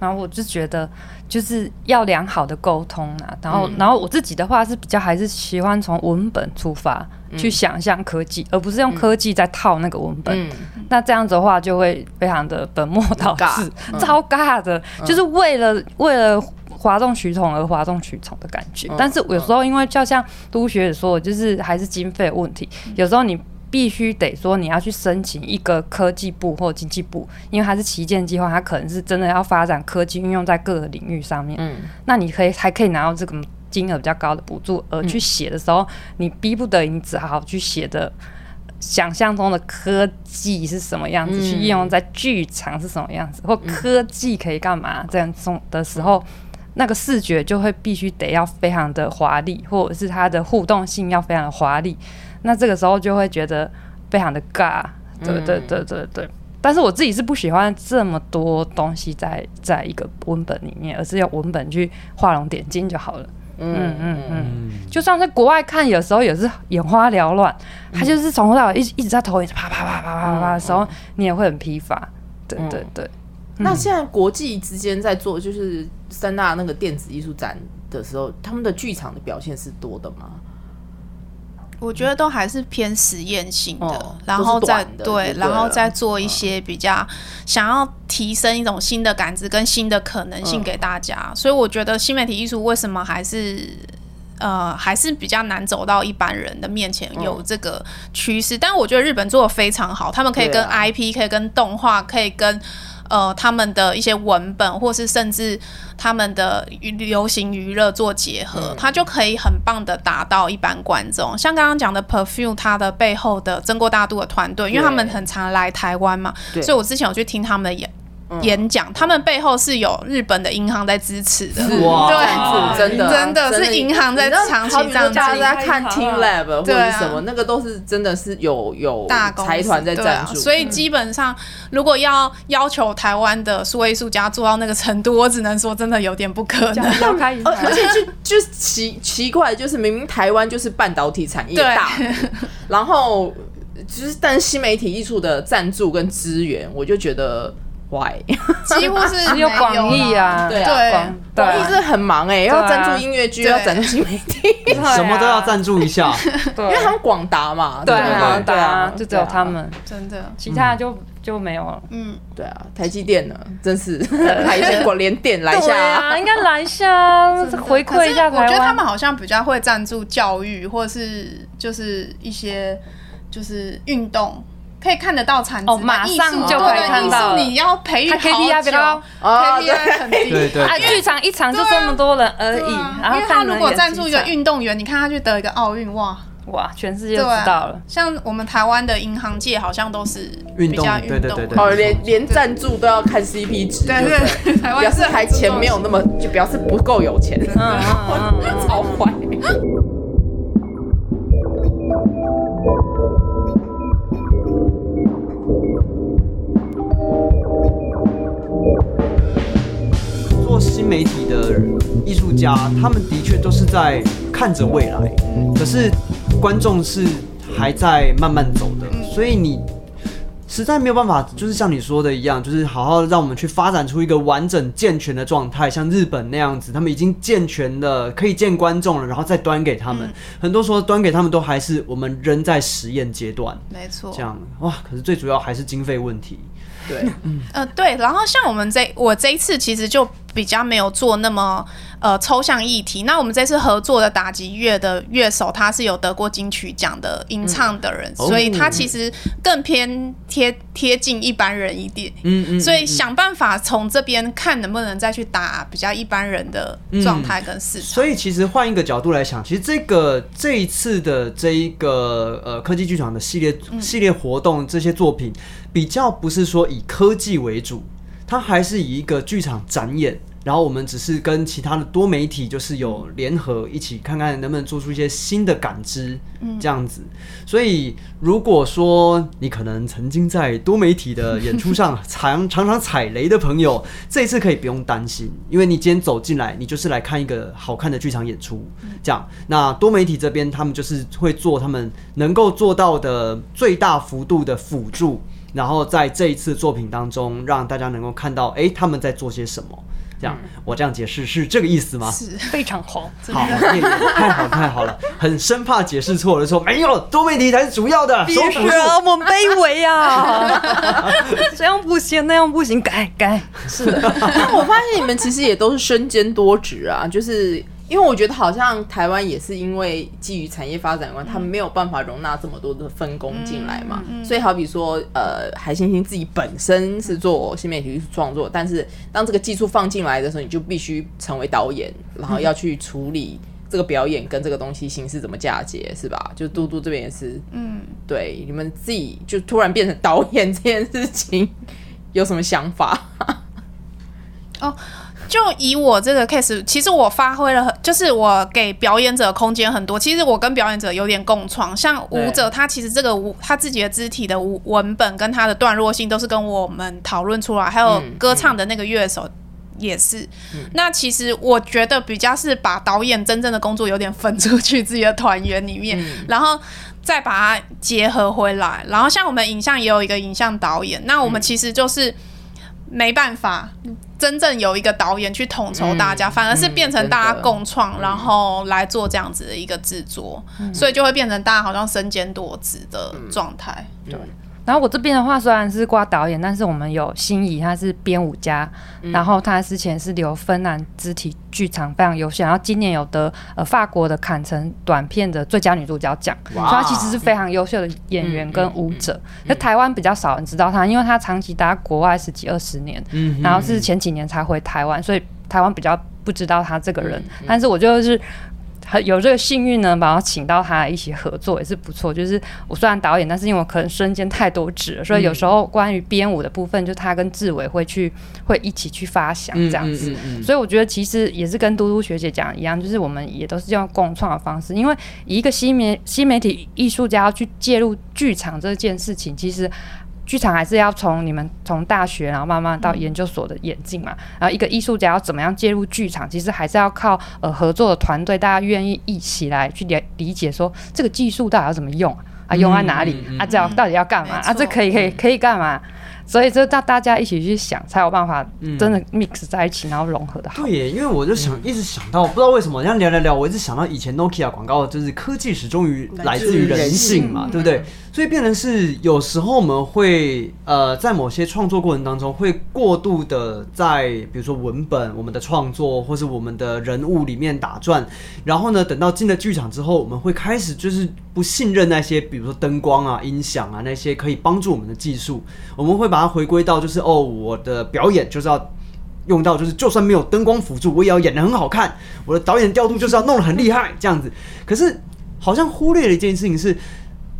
然后我就觉得就是要良好的沟通啊，然后、嗯。然后我自己的话是比较还是喜欢从文本出发、去想象科技，而不是用科技在套那个文本。嗯。那这样子的话就会非常的本末倒置 <laughs> 超尬的，就是为了为了。哗众取宠而哗众取宠的感觉，嗯。但是有时候因为就像都学姐说，就是还是经费问题，有时候你必须得说你要去申请一个科技部或经济部，因为它是旗舰计划，它可能是真的要发展科技运用在各个领域上面。嗯那你可以还可以拿到这个金额比较高的补助，而去写的时候，你逼不得已，你只好去写的想象中的科技是什么样子，嗯去应用在剧场是什么样子，或科技可以干嘛这样种的时候。那个视觉就会必须得要非常的华丽，或者是它的互动性要非常的华丽，那这个时候就会觉得非常的尬，对对对对对。但是我自己是不喜欢这么多东西在在一个文本里面，而是用文本去画龙点睛就好了。嗯嗯嗯，就算在国外看，有时候也是眼花缭乱，他就是从头到尾一直一直在投影，啪啪啪啪啪啪的时候，你也会很疲乏。对对对，那现在国际之间在做就是三大那个电子艺术展的时候，他们的剧场的表现是多的吗？我觉得都还是偏实验性的，哦然后再对，对然后再做一些比较想要提升一种新的感知跟新的可能性嗯给大家。所以我觉得新媒体艺术为什么还是呃还是比较难走到一般人的面前嗯有这个趋势，但我觉得日本做的非常好，他们可以跟 IP，、可以跟动画，可以跟。呃，他们的一些文本，或是甚至他们的娱流行娱乐做结合，嗯它就可以很棒的达到一般观众。像刚刚讲的 Perfume，它的背后的真国大度的团队，因为他们很常来台湾嘛，所以我之前有去听他们的演。演讲，他们背后是有日本的银行在支持的，哇。对，真的。真的。是银行在长期这样大家在子看 Team Lab 或者什么，那个都是真的是有有财团在对赞助，啊。所以基本上如果要要求台湾的数位艺术家做到那个程度，我只能说真的有点不可能。要开始而 <laughs> 而且就就奇奇怪，就是明明台湾就是半导体产业对。大国，然后就是但是新媒体艺术的赞助跟资源，我就觉得 why？几乎是只 <laughs> 有广义啊，对啊。对。广义是很忙哎、要赞助音乐剧，对。要赞助新媒体，什么都要赞助一下。因为他们广达嘛，对不啊，对啊。就只有他们，真的。其他的就就没有了。嗯。对啊，台积电呢，真是。来一下，连电来一下。应该来一下，回馈一下我觉得他湾。们好像比较会赞助教育，或者是就是一些就是运动。可以看得到产值哦嘛马上就可以看到了。艺术你要培育它 KPI 比较高哦对，KPI 很低。对对啊，剧场一场就这么多人而已，因为他如果赞助一个运动员，你看他去得一个奥运，哇，哇，全世界都知道啊了。。像我们台湾的银行界好像都是运动比较运对对对对。哦，连连赞助都要看 CP 值，对对表示是还钱没有那么，就表示不够有钱，嗯嗯嗯。<laughs> 超坏。媒体的艺术家，他们的确都是在看着未来，可是观众是还在慢慢走的，所以你实在没有办法，就是像你说的一样，就是好好让我们去发展出一个完整健全的状态，像日本那样子，他们已经健全的可以见观众了，然后再端给他们。很多时候端给他们都还是我们仍在实验阶段，没错。这。样。哇，可是最主要还是经费问题。对，嗯。呃，对，然后像我们这我这一次其实就比较没有做那么呃抽象议题。那我们这次合作的打击乐的乐手，他是有得过金曲奖的吟唱的人，所以他其实更偏贴贴近一般人一点。嗯嗯所以想办法从这边看能不能再去打比较一般人的状态跟市场。所以其实换一个角度来想，其实这个这一次的这一个呃科技剧场的系列、系列活动，这些作品比较不是说以科技为主，它还是以一个剧场展演。然后我们只是跟其他的多媒体就是有联合一起看看能不能做出一些新的感知，这样子。所以如果说你可能曾经在多媒体的演出上 <laughs> 常常常踩雷的朋友，这一次可以不用担心，因为你今天走进来，你就是来看一个好看的剧场演出，这样。那多媒体这边他们就是会做他们能够做到的最大幅度的辅助，然后在这一次作品当中让大家能够看到，哎，他们在做些什么。这样，我这样解释是这个意思吗？是非常好。好，太好太好了，很生怕解释错了，说没有多媒体才是主要的，手辅助。我们卑微啊！<laughs> 这样不行，那样不行，改改是。但我发现你们其实也都是身兼多职啊，就是因为我觉得好像台湾也是因为基于产业发展观，他们没有办法容纳这么多的分工进来嘛，所以好比说，呃，海星星自己本身是做新媒体艺术创作，但是当这个技术放进来的时候，你就必须成为导演，然后要去处理。这个表演跟这个东西形式怎么嫁接，是吧？就嘟嘟这边也是，嗯，对，你们自己就突然变成导演这件事情，有什么想法？<laughs> 就以我这个 case，其实我发挥了很，就是我给表演者空间很多。其实我跟表演者有点共创，像舞者他其实这个舞他自己的肢体的舞文本跟他的段落性都是跟我们讨论出来，还有嗯歌唱的那个乐手。也是，那其实我觉得比较是把导演真正的工作有点分出去自己的团员里面，然后再把它结合回来。然后像我们影像也有一个影像导演，那我们其实就是没办法真正有一个导演去统筹大家，嗯反而是变成大家共创，然后来做这样子的一个制作，所以就会变成大家好像身兼多职的状态。然后我这边的话虽然是挂导演，但是我们有心仪，她是编舞家，然后她之前是留芬兰肢体剧场非常优秀，然后今年有得呃法国的坎城短片的最佳女主角奖，所以她其实是非常优秀的演员跟舞者。那、台湾比较少人知道她，因为她长期待在国外十几二十年，嗯然后是前几年才回台湾，所以台湾比较不知道她这个人。但是我就是。很有这个幸运呢，把他请到他一起合作也是不错。就是我虽然导演，但是因为我可能身兼太多职了，所以有时候关于编舞的部分，就他跟志伟会去会一起去发想这样子。嗯嗯嗯所以我觉得其实也是跟嘟嘟学姐讲一样，就是我们也都是用共创的方式，因为以一个新媒新媒体艺术家要去介入剧场这件事情，其实。剧场还是要从你们从大学，然后慢慢到研究所的演进嘛。然后一个艺术家要怎么样介入剧场，其实还是要靠呃合作的团队，大家愿意一起来去理理解说这个技术到底要怎么用啊，啊用在哪里、啊，这样到底要干嘛、啊，这可以可以可以干嘛？所以这大大家一起去想，才有办法嗯真的 mix 在一起，然后融合的好。对耶，因为我就想一直想到，不知道为什么，这样聊聊聊，我一直想到以前 Nokia 广告，就是科技始终于来自于人性嘛，对不对？所以变成是有时候我们会呃，在某些创作过程当中，会过度的在比如说文本、我们的创作或是我们的人物里面打转，然后呢，等到进了剧场之后，我们会开始就是不信任那些，比如说灯光啊、音响啊那些可以帮助我们的技术，我们会把它回归到就是哦，我的表演就是要。用到就是，就算没有灯光辅助，我也要演得很好看。我的导演调度就是要弄得很厉害，这样子。可是好像忽略了一件事情是，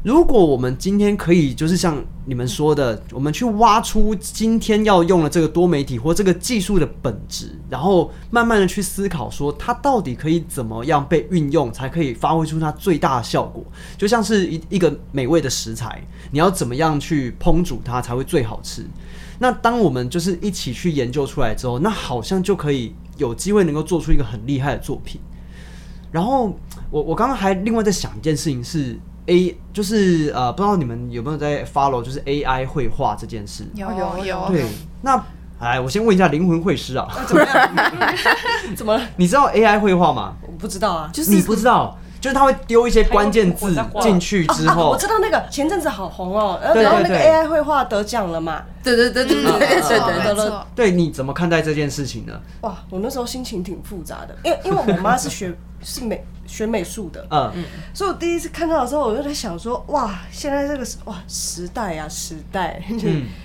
如果我们今天可以就是像你们说的，我们去挖出今天要用的这个多媒体或这个技术的本质，然后慢慢的去思考说它到底可以怎么样被运用，才可以发挥出它最大的效果。就像是一一个美味的食材，你要怎么样去烹煮它才会最好吃？那当我们就是一起去研究出来之后，那好像就可以有机会能够做出一个很厉害的作品。然后我我刚刚还另外在想一件事情是 A，就是呃，不知道你们有没有在 follow，就是 AI 绘画这件事。有有有对，那哎，我先问一下灵魂绘师啊，怎么样？<laughs> 怎么了？你知道 AI 绘画吗？我不知道啊。就是你不知道，就是他会丢一些关键字进去之啊，后我，知道那个前阵子好红哦，然后然后那个 AI 绘画得奖了嘛？对对对对对对对对得了，对你怎么看待这件事情呢？哇，我那时候心情挺复杂的，因为因为我妈是学是美学美术的，嗯，所以我第一次看到的时候，我就在想说，哇，现在这个时哇时代啊时代，嗯。<laughs>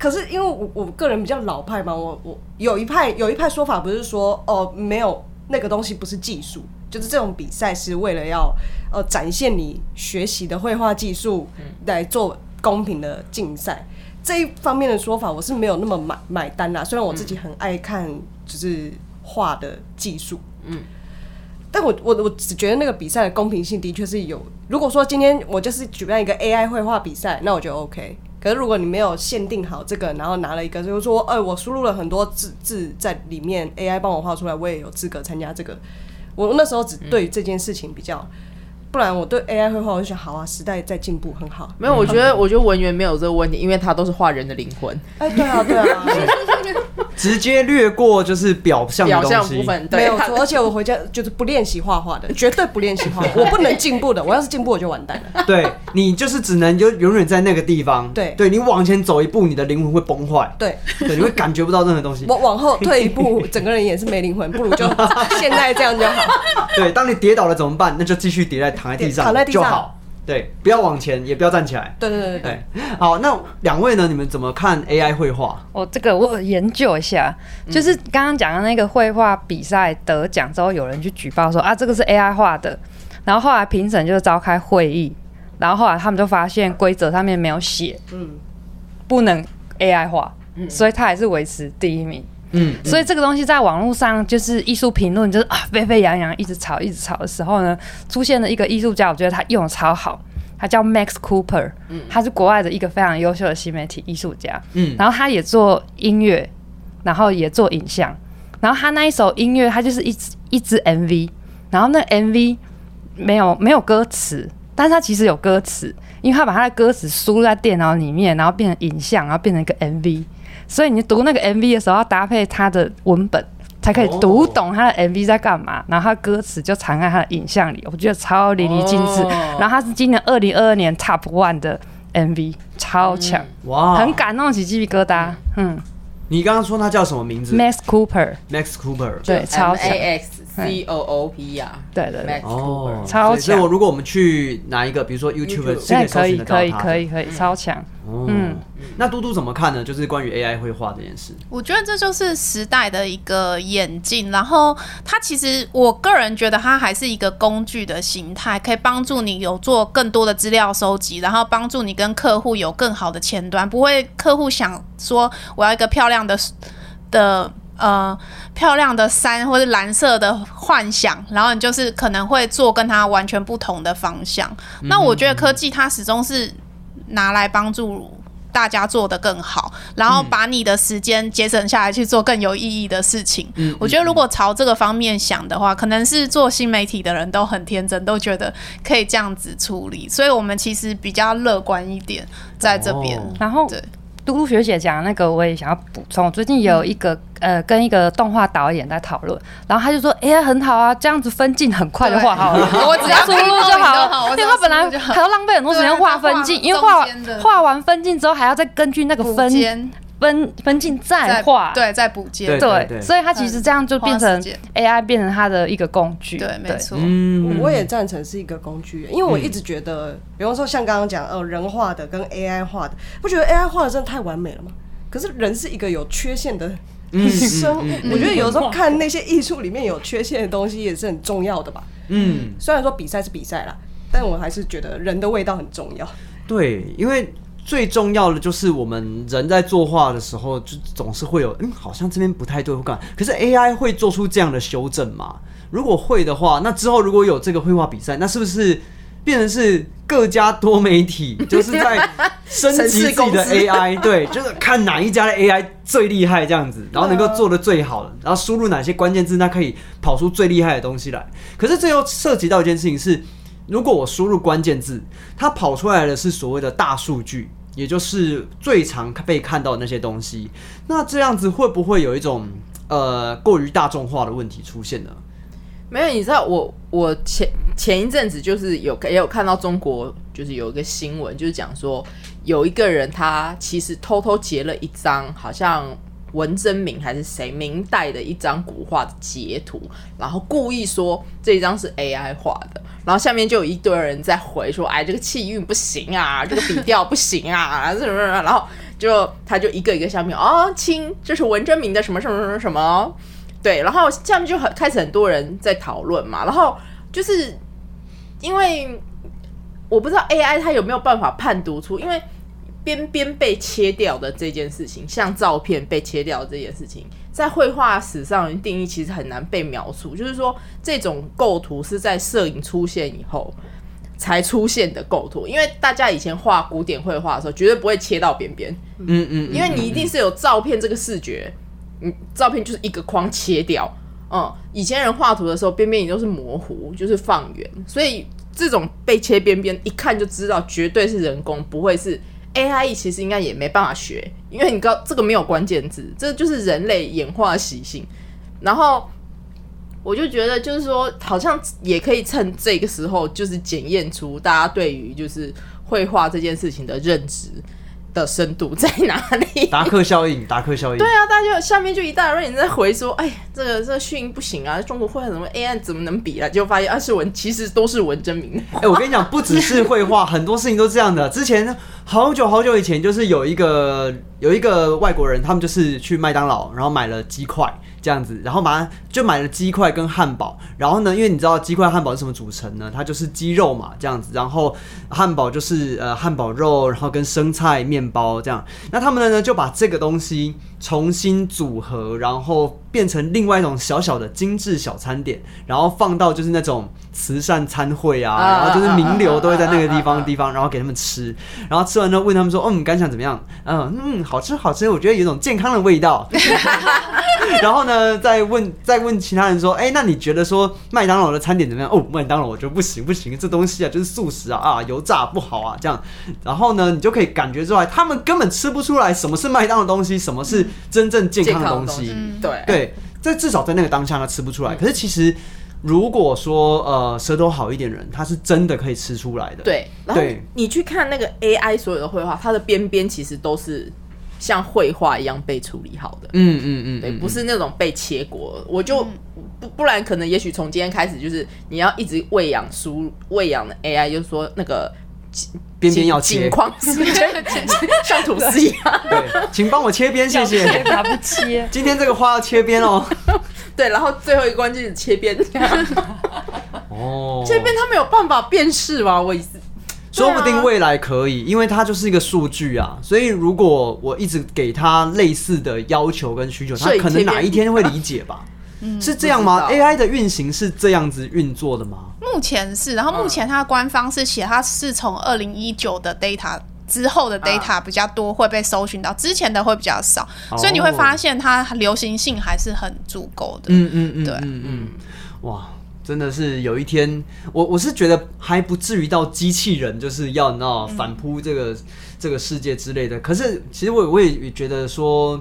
可是因为我我个人比较老派嘛，我我有一派有一派说法不是说哦没有那个东西不是技术，就是这种比赛是为了要呃展现你学习的绘画技术来做公平的竞赛。这一方面的说法我是没有那么买买单啦，虽然我自己很爱看就是画的技术，嗯。但我我我只觉得那个比赛的公平性的确是有。如果说今天我就是举办一个 AI 绘画比赛，那我觉得 OK。可是如果你没有限定好这个，然后拿了一个就是说，哎、我输入了很多字字在里面，AI 帮我画出来，我也有资格参加这个。我那时候只对这件事情比较，不然我对 AI 绘画我就想，好啊，时代在进步，很好。没有，我觉得我觉得文员没有这个问题，因为他都是画人的灵魂，哎、对啊，对啊，<laughs> <laughs> 直接略过就是表象的表东西。象部分没有错。而且我回家就是不练习画画的，绝对不练习画画，<laughs> 我不能进步的。我要是进步，我就完蛋了。对你就是只能就永远在那个地方。对对你往前走一步，你的灵魂会崩坏。对，对，你会感觉不到任何东西。我往后退一步，整个人也是没灵魂，不如就 <laughs> 现在这样就好。对，当你跌倒了怎么办？那就继续跌在躺在地上，躺在地上就好。对，不要往前，也不要站起来。对对对对，对，好，那两位呢？你们怎么看 AI 绘画？哦这个我研究一下，就是刚刚讲的那个绘画比赛得奖之后，有人去举报说啊，这个是 AI 画的，然后后来评审就召开会议，然后后来他们就发现规则上面没有写，嗯，不能 AI 画，所以他还是维持第一名。嗯，所以这个东西在网络上就是艺术评论，就是啊沸沸扬扬，一直吵一直吵的时候呢，出现了一个艺术家，我觉得他用的超好，他叫 Max Cooper，他是国外的一个非常优秀的新媒体艺术家，嗯然后他也做音乐，然后也做影像，然后他那一首音乐，他就是一支一支 MV，然后那 MV 没有没有歌词，但是他其实有歌词，因为他把他的歌词输入在电脑里面，然后变成影像，然后变成一个 MV。所以你读那个 MV 的时候，要搭配它的文本，才可以读懂他的 MV 在干嘛。然后它歌词就藏在他的影像里，我觉得超淋漓尽致。哦然后他是今年二零二二年 Top One 的 MV，超强，哇，很感动起鸡皮疙瘩。嗯你刚刚说他叫什么名字，Max Cooper，？Max Cooper。对，超强 C O O P 呀对对对哦超强所以如果我们去拿一个，比如说 YouTube，YouTube 是可以可以可以可以，超强。哦嗯那嘟嘟怎么看呢？就是关于 AI 绘画这件事。我觉得这就是时代的一个演进，然后它其实我个人觉得它还是一个工具的形态，可以帮助你有做更多的资料收集，然后帮助你跟客户有更好的前端，不会客户想说我要一个漂亮的的。呃，漂亮的山或者蓝色的幻想，然后你就是可能会做跟它完全不同的方向。那我觉得科技它始终是拿来帮助大家做得更好，然后把你的时间节省下来去做更有意义的事情。嗯我觉得如果朝这个方面想的话，可能是做新媒体的人都很天真，都觉得可以这样子处理，所以我们其实比较乐观一点在这边。哦然后对嘟嘟学姐讲的那个，我也想要补充。我最近也有一个呃，跟一个动画导演在讨论，然后他就说：“哎、呀，很好啊，这样子分镜很快就画好了，<laughs> 我只要输入就好。了。”因为他本来还要浪费很多时间画分镜，因为画画完分镜之后还要再根据那个分间分分镜再再画。对，再补接，对所以它其实这样就变成 AI 变成它的一个工具。对，没错。嗯我也赞成是一个工具，因为我一直觉得，比方说像刚刚讲，呃，人画的跟 AI 画的，不觉得 AI 画的真的太完美了吗？可是人是一个有缺陷的生物，我觉得有时候看那些艺术里面有缺陷的东西也是很重要的吧。嗯，虽然说比赛是比赛啦，但我还是觉得人的味道很重要。对，因为最重要的就是我们人在作画的时候，就总是会有嗯，好像这边不太对，或干嘛。可是 AI 会做出这样的修正吗？如果会的话，那之后如果有这个绘画比赛，那是不是变成是各家多媒体 <laughs> 就是在升级自己的 AI？对，就是看哪一家的 AI 最厉害这样子，然后能够做的最好的，然后输入哪些关键字，它可以跑出最厉害的东西来。可是这又涉及到一件事情是。如果我输入关键字，它跑出来的是所谓的大数据，也就是最常被看到的那些东西。那这样子会不会有一种呃过于大众化的问题出现呢？没有，你知道我我前前一阵子就是有也有看到中国就是有一个新闻，就是讲说有一个人他其实偷偷截了一张好像文征明还是谁明代的一张古画的截图，然后故意说这一张是 AI 画的，然后下面就有一堆人在回说，哎，这个气韵不行啊，<laughs> 这个笔调不行啊，什么什么，然后就他就一个一个下面哦，亲，这是文征明的什么什么什么什么。对，然后下面就很开始很多人在讨论嘛，然后就是因为我不知道 AI 它有没有办法判读出，因为边边被切掉的这件事情，像照片被切掉的这件事情，在绘画史上的定义其实很难被描述，就是说这种构图是在摄影出现以后。才出现的构图，因为大家以前画古典绘画的时候，绝对不会切到边边，嗯嗯，因为你一定是有照片这个视觉，嗯，照片就是一个框切掉，嗯，以前人画图的时候边边也都是模糊，就是放远，所以这种被切边边一看就知道绝对是人工，不会是 AI，其实应该也没办法学，因为你知道这个没有关键字，这就是人类演化习性，然后。我就觉得，就是说，好像也可以趁这个时候，就是检验出大家对于就是绘画这件事情的认知的深度在哪里。达克效应，达克效应，对啊，大家就下面就一大堆人在回说，哎，这个这个讯不行啊，中国绘画怎么 AI 怎么能比啊？结果发现啊，是文其实都是文征明的。哎、我跟你讲，不只是绘画，很多事情都这样的。之前好久好久以前，就是有一个有一个外国人，他们就是去麦当劳，然后买了鸡块这样子，然后马上就买了鸡块跟汉堡。然后呢，因为你知道鸡块汉堡是什么组成呢？它就是鸡肉嘛，这样子。然后汉堡就是呃汉堡肉，然后跟生菜、面包这样。那他们呢就把这个东西重新组合，然后变成另外一种小小的精致小餐点，然后放到就是那种慈善餐会啊，啊然后就是名流都会在那个地方地方，然后给他们吃，然后吃完之后问他们说，哦，你感想怎么样？嗯嗯，好吃好吃，我觉得有一种健康的味道。<laughs> 然后呢，再问再问其他人说，哎，那你觉得说麦当劳的餐点怎么样？哦，麦当劳我觉得不行不行，这东西啊就是素食啊啊油炸不好啊这样。然后呢，你就可以感觉出来，他们根本吃不出来什么是麦当劳的东西，什么是真正健康的东西。对对，在至少在那个当下他吃不出来。可是其实如果说呃舌头好一点的人，他是真的可以吃出来的。对，然后你去看那个 AI 所有的绘画，它的边边其实都是像绘画一样被处理好的。嗯嗯嗯，对，嗯不是那种被切过，我就不不然可能也许从今天开始，就是你要一直喂养输喂养的 AI，就是说那个边边要切金。框是像吐司一样，对，请帮我切边，谢谢。它不切。今天这个花要切边哦。对，然后最后一个关键是切边，哦，切边他没有办法辨识吗？我意思，说不定未来可以，因为它就是一个数据啊，所以如果我一直给他类似的要求跟需求，他可能哪一天会理解吧？是这样吗？AI 的运行是这样子运作的吗？目前是，然后目前它的官方是写它是从二零一九的 data 之后的 data 比较多会被搜寻到，之前的会比较少，所以你会发现它流行性还是很足够的。嗯嗯嗯，对嗯嗯，哇，真的是有一天，我我是觉得还不至于到机器人就是要那反扑这个、这个世界之类的。可是其实我我也觉得说，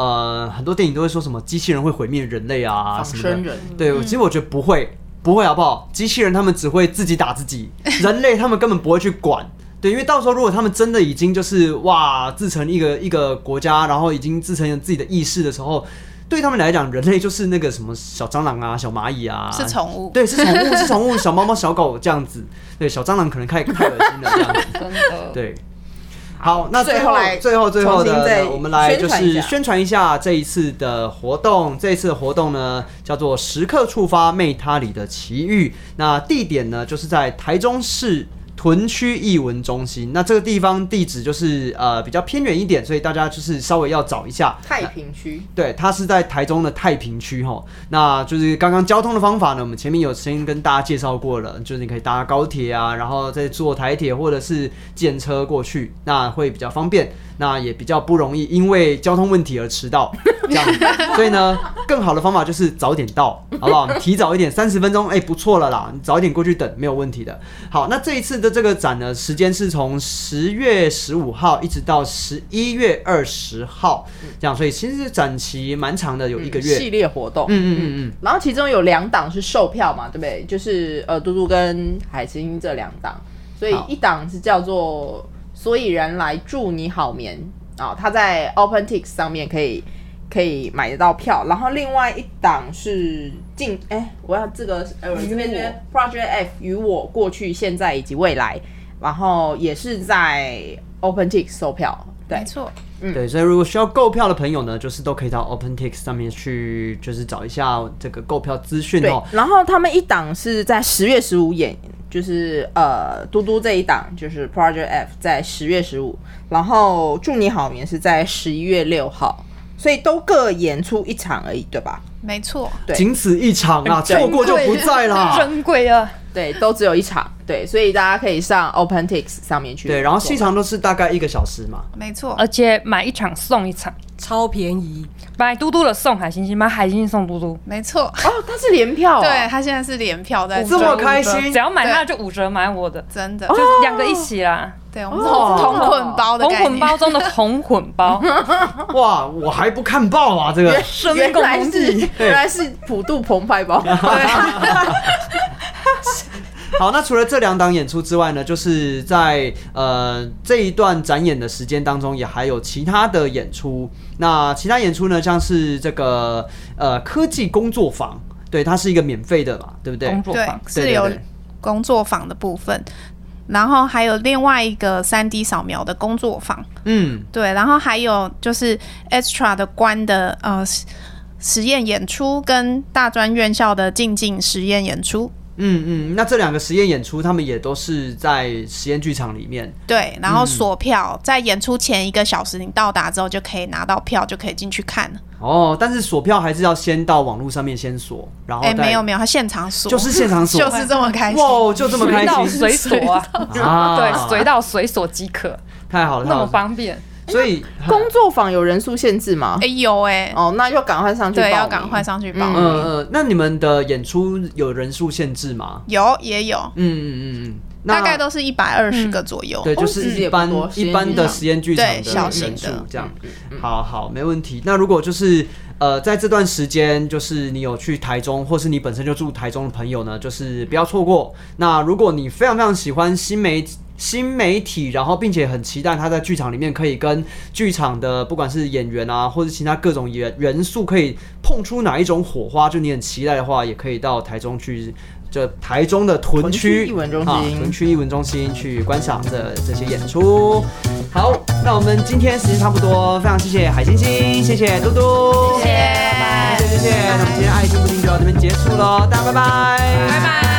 呃，很多电影都会说什么机器人会毁灭人类啊什么的生。人，对，其实我觉得不会，不会好不好？机器人他们只会自己打自己，人类他们根本不会去管。对，因为到时候如果他们真的已经就是哇自成一个一个国家，然后已经自成有自己的意识的时候，对他们来讲，人类就是那个什么小蟑螂啊、小蚂蚁啊，是宠物。对，是宠物，是宠物，小猫猫、小狗这样子。对，小蟑螂可能太太恶心了这样子。<laughs> 真的。对，好，那最后最后来最后的，我们来就是宣传一下宣传一下这一次的活动。这一次的活动呢，叫做“时刻触发妹他里的奇遇”。那地点呢，就是在台中市。屯区艺文中心，那这个地方地址就是呃比较偏远一点，所以大家就是稍微要找一下。太平区。对，它是在台中的太平区哈。那就是刚刚交通的方法呢，我们前面有先跟大家介绍过了，就是你可以搭高铁啊，然后再坐台铁或者是电车过去，那会比较方便，那也比较不容易因为交通问题而迟到 <laughs> 这样。所以呢，更好的方法就是早点到，好不好？提早一点，三十分钟，哎、不错了啦，你早一点过去等没有问题的。好，那这一次的这个展呢，时间是从十月十五号一直到十一月二十号，这样，所以其实展期蛮长的，有一个月。系列活动。嗯嗯嗯嗯，然后其中有两档是售票嘛，对不对？就是呃，嘟嘟跟海星这两档，所以好一档是叫做“所以人来祝你好眠”啊、它在 OpenTix 上面可以可以买得到票。然后另外一档是进哎，我要这个呃这边这边 Project F 与我过去、现在以及未来，然后也是在 OpenTix 售票。对。没，错，对，所以如果需要购票的朋友呢，就是都可以到 OpenTix 上面去，就是找一下这个购票资讯哦。，然后他们一档是在十月十五演，就是呃嘟嘟这一档就是 Project F 在十月十五，然后祝你好眠是在十一月六号，所以都各演出一场而已，对吧？没错，对仅此一场啊，对错过就不在啦。<laughs> 珍贵啊！对，都只有一场，对，所以大家可以上 OpenTix 上面去。对，然后戏长都是大概一个小时嘛。没错。而且买一场送一场，超便宜，买嘟嘟的送海星星，买海星星送嘟嘟，没错，哦，它是联票、哦，对它现在是联票在这么做开心？只要买它就五折，买我的，真的，就是两个一起啦，对我们这种同捆包的同概念，包中的同混包，<laughs> 哇，我还不看报啊，这个。原来是共同体原来是普渡澎湃包，<laughs> <laughs> 好，那除了这两档演出之外呢，就是在呃这一段展演的时间当中，也还有其他的演出。那其他演出呢，像是这个呃科技工作坊，对，它是一个免费的嘛，对不对？工作坊，是有工作坊的部分，然后还有另外一个三 D 扫描的工作坊，嗯，对，然后还有就是 Extra 的关的呃实实验演出跟大专院校的静静实验演出。嗯嗯，那这两个实验演出，他们也都是在实验剧场里面。对，然后锁票，在演出前一个小时，你到达之后就可以拿到票，就可以进去看了。哦，但是锁票还是要先到网络上面先锁，然后哎、再没有没有，他现场锁，就是现场锁，就是这么开心。哇，就这么开随到心，随锁啊，<laughs> 啊对，随到随锁即可，太好了，太那么。方便。所以工作坊有人数限制吗哎、？有哎、哦，那要赶快上去报对，要赶快上去报名。嗯嗯，那你们的演出有人数限制吗？有也有，嗯嗯嗯嗯，大概都是一百二十个左右。对，就是一般一般的实验剧场的小型人数的这样。嗯好好，没问题。那如果就是呃，在这段时间，就是你有去台中，或是你本身就住台中的朋友呢，就是不要错过。那如果你非常非常喜欢新媒新媒体，然后并且很期待他在剧场里面可以跟剧场的不管是演员啊，或者其他各种元元素可以碰出哪一种火花，就你很期待的话，也可以到台中去。就台中的屯屯区区艺文中心啊屯区艺文中心去观赏这这些演出。好，那我们今天时间差不多，非常谢谢海星星，谢谢嘟嘟，谢谢，拜拜谢谢谢谢。那我们今天爱听不听就到这边结束喽，大家拜拜，拜拜。